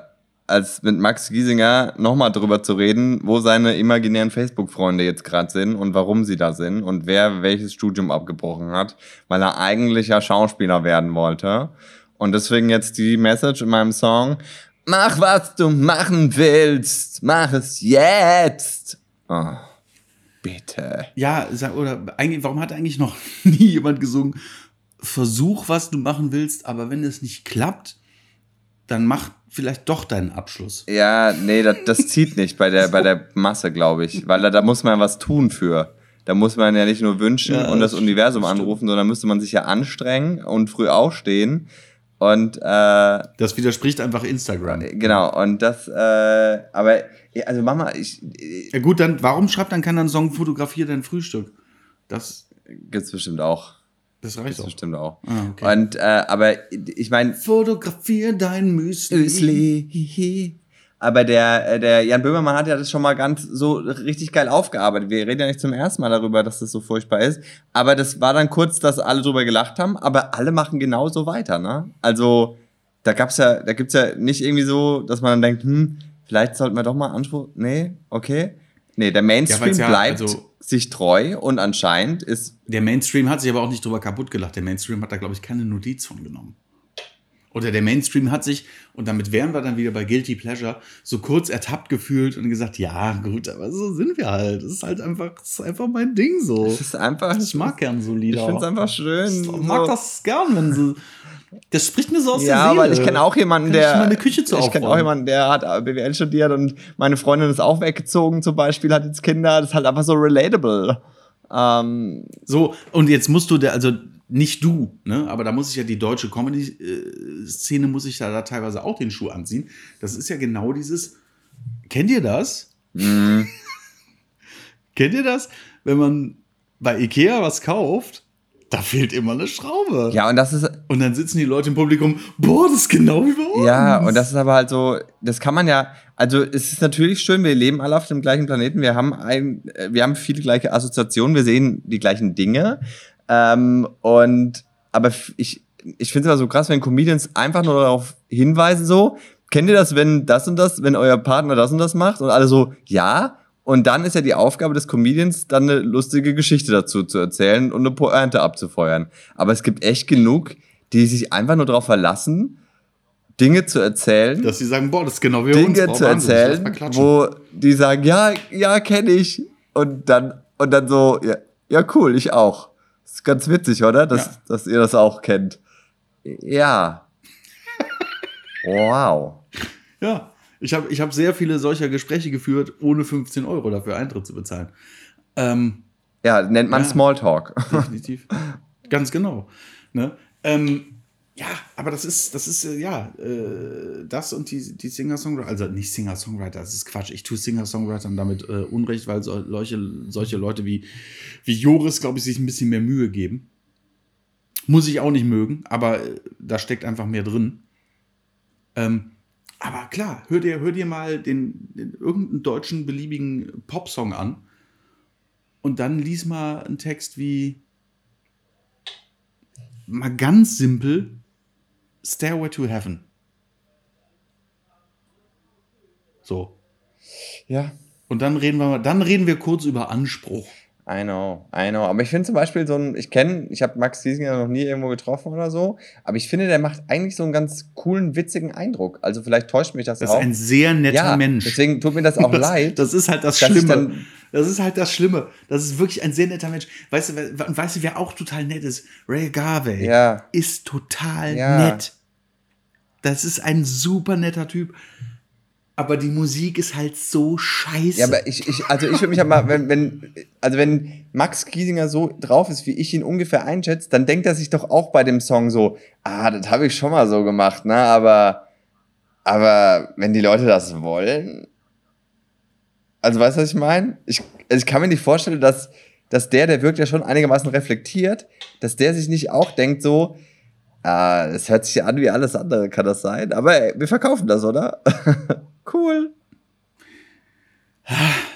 als mit Max Giesinger nochmal drüber zu reden, wo seine imaginären Facebook-Freunde jetzt gerade sind und warum sie da sind und wer welches Studium abgebrochen hat, weil er eigentlich ja Schauspieler werden wollte. Und deswegen jetzt die Message in meinem Song, mach was du machen willst, mach es jetzt. Oh, bitte. Ja, oder eigentlich, warum hat eigentlich noch [laughs] nie jemand gesungen, versuch was du machen willst, aber wenn es nicht klappt, dann mach vielleicht doch deinen Abschluss. Ja, nee, das, das zieht nicht bei der, bei der Masse, glaube ich. Weil da, da muss man was tun für. Da muss man ja nicht nur wünschen ja, und das, das Universum stimmt. anrufen, sondern müsste man sich ja anstrengen und früh aufstehen. Und äh, das widerspricht einfach Instagram. Genau, und das, äh, aber also Mama, ich. Ja gut, dann warum schreibt dann keiner einen Song, fotografier dein Frühstück? Das gibt's bestimmt auch. Das reicht das bestimmt auch. Ah, okay. Und, äh, aber ich meine. Fotografier dein Müsli. Müsli. Aber der, äh, der Jan Böhmermann hat ja das schon mal ganz so richtig geil aufgearbeitet. Wir reden ja nicht zum ersten Mal darüber, dass das so furchtbar ist. Aber das war dann kurz, dass alle drüber gelacht haben, aber alle machen genauso weiter, ne? Also, da gab's ja, da gibt's ja nicht irgendwie so, dass man dann denkt, hm, vielleicht sollten wir doch mal Anspruch. Nee, okay. Nee, der Mainstream ja, bleibt also sich treu und anscheinend ist. Der Mainstream hat sich aber auch nicht drüber kaputt gelacht. Der Mainstream hat da, glaube ich, keine Notiz von genommen. Oder der Mainstream hat sich, und damit wären wir dann wieder bei Guilty Pleasure, so kurz ertappt gefühlt und gesagt, ja, gut, aber so sind wir halt. Das ist halt einfach, das ist einfach mein Ding so. Das ist einfach. Ich mag gern so Lieder. Ich finde es einfach schön. Ich mag so. das gern, wenn sie. Das spricht mir so aus ja, der Seele. Ja, weil ich kenne auch jemanden, Kann der. Ich Küche zu Ich kenne auch jemanden, der hat BWL studiert und meine Freundin ist auch weggezogen zum Beispiel, hat jetzt Kinder. Das ist halt einfach so relatable. Ähm, so, und jetzt musst du, der, also nicht du, ne? aber da muss ich ja die deutsche Comedy-Szene, muss ich da, da teilweise auch den Schuh anziehen. Das ist ja genau dieses. Kennt ihr das? Mhm. [laughs] Kennt ihr das? Wenn man bei Ikea was kauft da fehlt immer eine Schraube. Ja, und das ist. Und dann sitzen die Leute im Publikum, boah, das ist genau wie bei uns. Ja, und das ist aber halt so, das kann man ja, also es ist natürlich schön, wir leben alle auf dem gleichen Planeten, wir haben ein, wir haben viele gleiche Assoziationen, wir sehen die gleichen Dinge. Ähm, und aber ich, ich finde es immer so krass, wenn Comedians einfach nur darauf hinweisen, so, kennt ihr das, wenn das und das, wenn euer Partner das und das macht? Und alle so, ja. Und dann ist ja die Aufgabe des Comedians, dann eine lustige Geschichte dazu zu erzählen und eine Pointe abzufeuern. Aber es gibt echt genug, die sich einfach nur darauf verlassen, Dinge zu erzählen. Dass sie sagen, boah, das ist genau wie Dinge uns. zu erzählen, wo die sagen, ja, ja, kenne ich. Und dann, und dann so, ja, ja, cool, ich auch. Das ist ganz witzig, oder? Dass, ja. dass ihr das auch kennt. Ja. wow. Ja. Ich habe ich hab sehr viele solcher Gespräche geführt, ohne 15 Euro dafür Eintritt zu bezahlen. Ähm, ja, nennt man ja, Smalltalk. Definitiv. [laughs] Ganz genau. Ne? Ähm, ja, aber das ist, das ist, äh, ja, äh, das und die, die Singer-Songwriter, also nicht Singer-Songwriter, das ist Quatsch. Ich tue Singer-Songwritern damit äh, Unrecht, weil solche, solche Leute wie, wie Joris, glaube ich, sich ein bisschen mehr Mühe geben. Muss ich auch nicht mögen, aber äh, da steckt einfach mehr drin. Ähm, aber klar, hör dir, hör dir mal den, den irgendeinen deutschen beliebigen Popsong an und dann lies mal einen Text wie mal ganz simpel Stairway to Heaven. So. Ja. Und dann reden wir, dann reden wir kurz über Anspruch. I know, I know. Aber ich finde zum Beispiel so ein, ich kenne, ich habe Max Giesinger noch nie irgendwo getroffen oder so, aber ich finde, der macht eigentlich so einen ganz coolen, witzigen Eindruck. Also vielleicht täuscht mich das, das auch. Das ist ein sehr netter ja, Mensch. Deswegen tut mir das [laughs] auch das, leid. Das ist halt das Schlimme. Das ist halt das Schlimme. Das ist wirklich ein sehr netter Mensch. Weißt du, weißt du wer auch total nett ist? Ray Garvey ja. ist total ja. nett. Das ist ein super netter Typ. aber die Musik ist halt so scheiße. Ja, aber ich, ich also ich würde mich ja mal, wenn, wenn, also wenn Max Giesinger so drauf ist, wie ich ihn ungefähr einschätze, dann denkt er sich doch auch bei dem Song so, ah, das habe ich schon mal so gemacht, ne, aber, aber wenn die Leute das wollen, also weißt du, was ich meine? Ich, also ich kann mir nicht vorstellen, dass, dass der, der wirkt ja schon einigermaßen reflektiert, dass der sich nicht auch denkt so, ah, das hört sich ja an wie alles andere, kann das sein? Aber ey, wir verkaufen das, oder? [laughs] cool.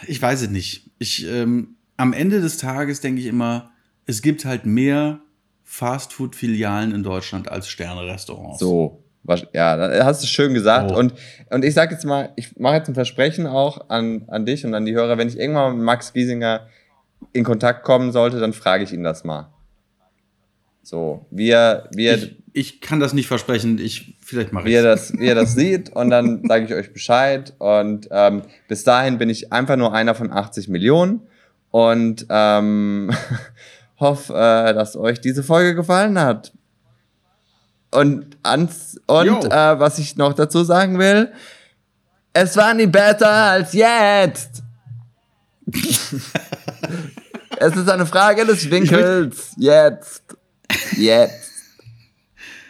Ich weiß es nicht. Ich, ähm, am Ende des Tages denke ich immer, es gibt halt mehr Fastfood-Filialen in Deutschland als Sterne-Restaurants. So, ja, hast du schön gesagt. Oh. Und, und ich sage jetzt mal, ich mache jetzt ein Versprechen auch an, an dich und an die Hörer, wenn ich irgendwann mit Max Giesinger in Kontakt kommen sollte, dann frage ich ihn das mal. So, wie wie er, Ich, ich kann das nicht versprechen. Ich, vielleicht mache wie ich er das, wie er das sieht und dann [laughs] sage ich euch Bescheid. Und ähm, bis dahin bin ich einfach nur einer von 80 Millionen und ähm, [laughs] hoffe, äh, dass euch diese Folge gefallen hat. Und, ans, und äh, was ich noch dazu sagen will, es war nie besser als jetzt. [laughs] es ist eine Frage des Winkels. Jetzt. Jetzt.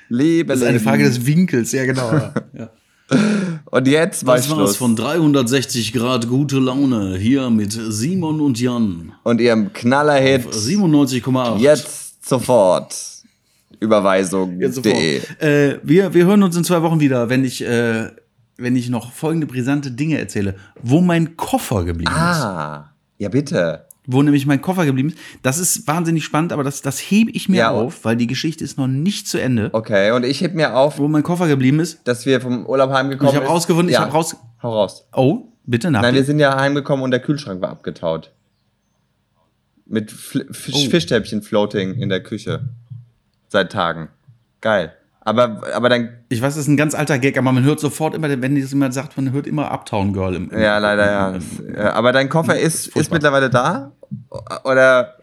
Liebe Das ist eine. Frage des Winkels, ja genau. [laughs] Ja. Und jetzt war Das war's von 360 Grad gute Laune hier mit Simon und Jan. Und ihrem Knallerhit 97,8. jetzt sofort. Überweisung.de. Äh, wir, wir hören uns in zwei Wochen wieder, wenn ich, äh, wenn ich noch folgende brisante Dinge erzähle. Wo mein Koffer geblieben ist. Ah, ja bitte. Wo nämlich mein Koffer geblieben ist. Das ist wahnsinnig spannend, aber das, das hebe ich mir Ja. auf, weil die Geschichte ist noch nicht zu Ende. Okay, und ich heb mir auf, Wo mein Koffer geblieben ist. dass wir vom Urlaub heimgekommen Ich habe rausgefunden, ja. ich habe raus. Hau raus. Oh, bitte nach. Nein, wir sind ja heimgekommen und der Kühlschrank war abgetaut. Mit Fl Fisch Oh. Fischstäbchen floating in der Küche. Seit Tagen. Geil. Aber, aber dann, Ich weiß, das ist ein ganz alter Gag, aber man hört sofort immer, wenn das jemand sagt, man hört immer Uptown Girl im. im ja, leider ja. im- ja. Aber dein Koffer ist, ist mittlerweile da? Oder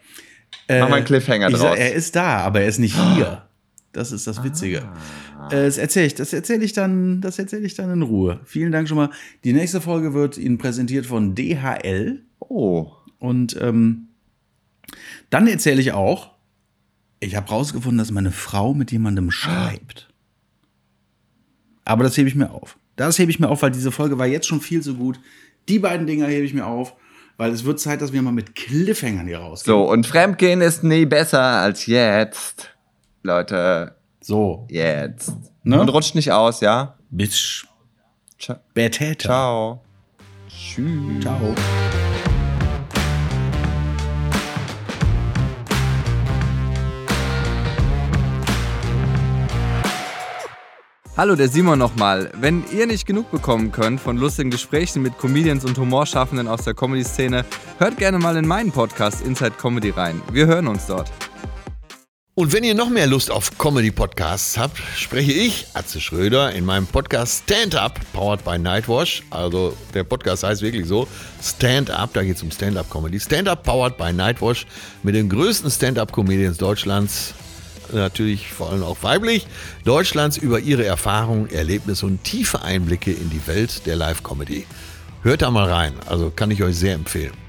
mach mal einen Cliffhanger Äh, ich draus. sag, er ist da, aber er ist nicht hier. Das ist das Witzige. Ah. Äh, das erzähle ich, das erzähle ich dann, das erzähle ich dann in Ruhe. Vielen Dank schon mal. Die nächste Folge wird Ihnen präsentiert von DHL oh. und ähm, dann erzähle ich auch, ich habe rausgefunden, dass meine Frau mit jemandem schreibt. Aber das hebe ich mir auf. Das hebe ich mir auf, weil diese Folge war jetzt schon viel zu gut. Die beiden Dinger hebe ich mir auf, weil es wird Zeit, dass wir mal mit Cliffhangern hier rausgehen. So, und Fremdgehen ist nie besser als jetzt. Leute, So, jetzt. Ne? Und rutscht nicht aus, ja? bis Ciao. Ciao. Tschüss. Ciao. Hallo, der Simon nochmal. Wenn ihr nicht genug bekommen könnt von lustigen Gesprächen mit Comedians und Humorschaffenden aus der Comedy-Szene, hört gerne mal in meinen Podcast Inside Comedy rein. Wir hören uns dort. Und wenn ihr noch mehr Lust auf Comedy-Podcasts habt, spreche ich, Atze Schröder, in meinem Podcast Stand Up, powered by Nightwash. Also der Podcast heißt wirklich so, Stand Up, da geht es um Stand-Up-Comedy. Stand Up, powered by Nightwash, mit den größten Stand-Up-Comedians Deutschlands, natürlich vor allem auch weiblich, Deutschlands über ihre Erfahrungen, Erlebnisse und tiefe Einblicke in die Welt der Live-Comedy. Hört da mal rein, also kann ich euch sehr empfehlen.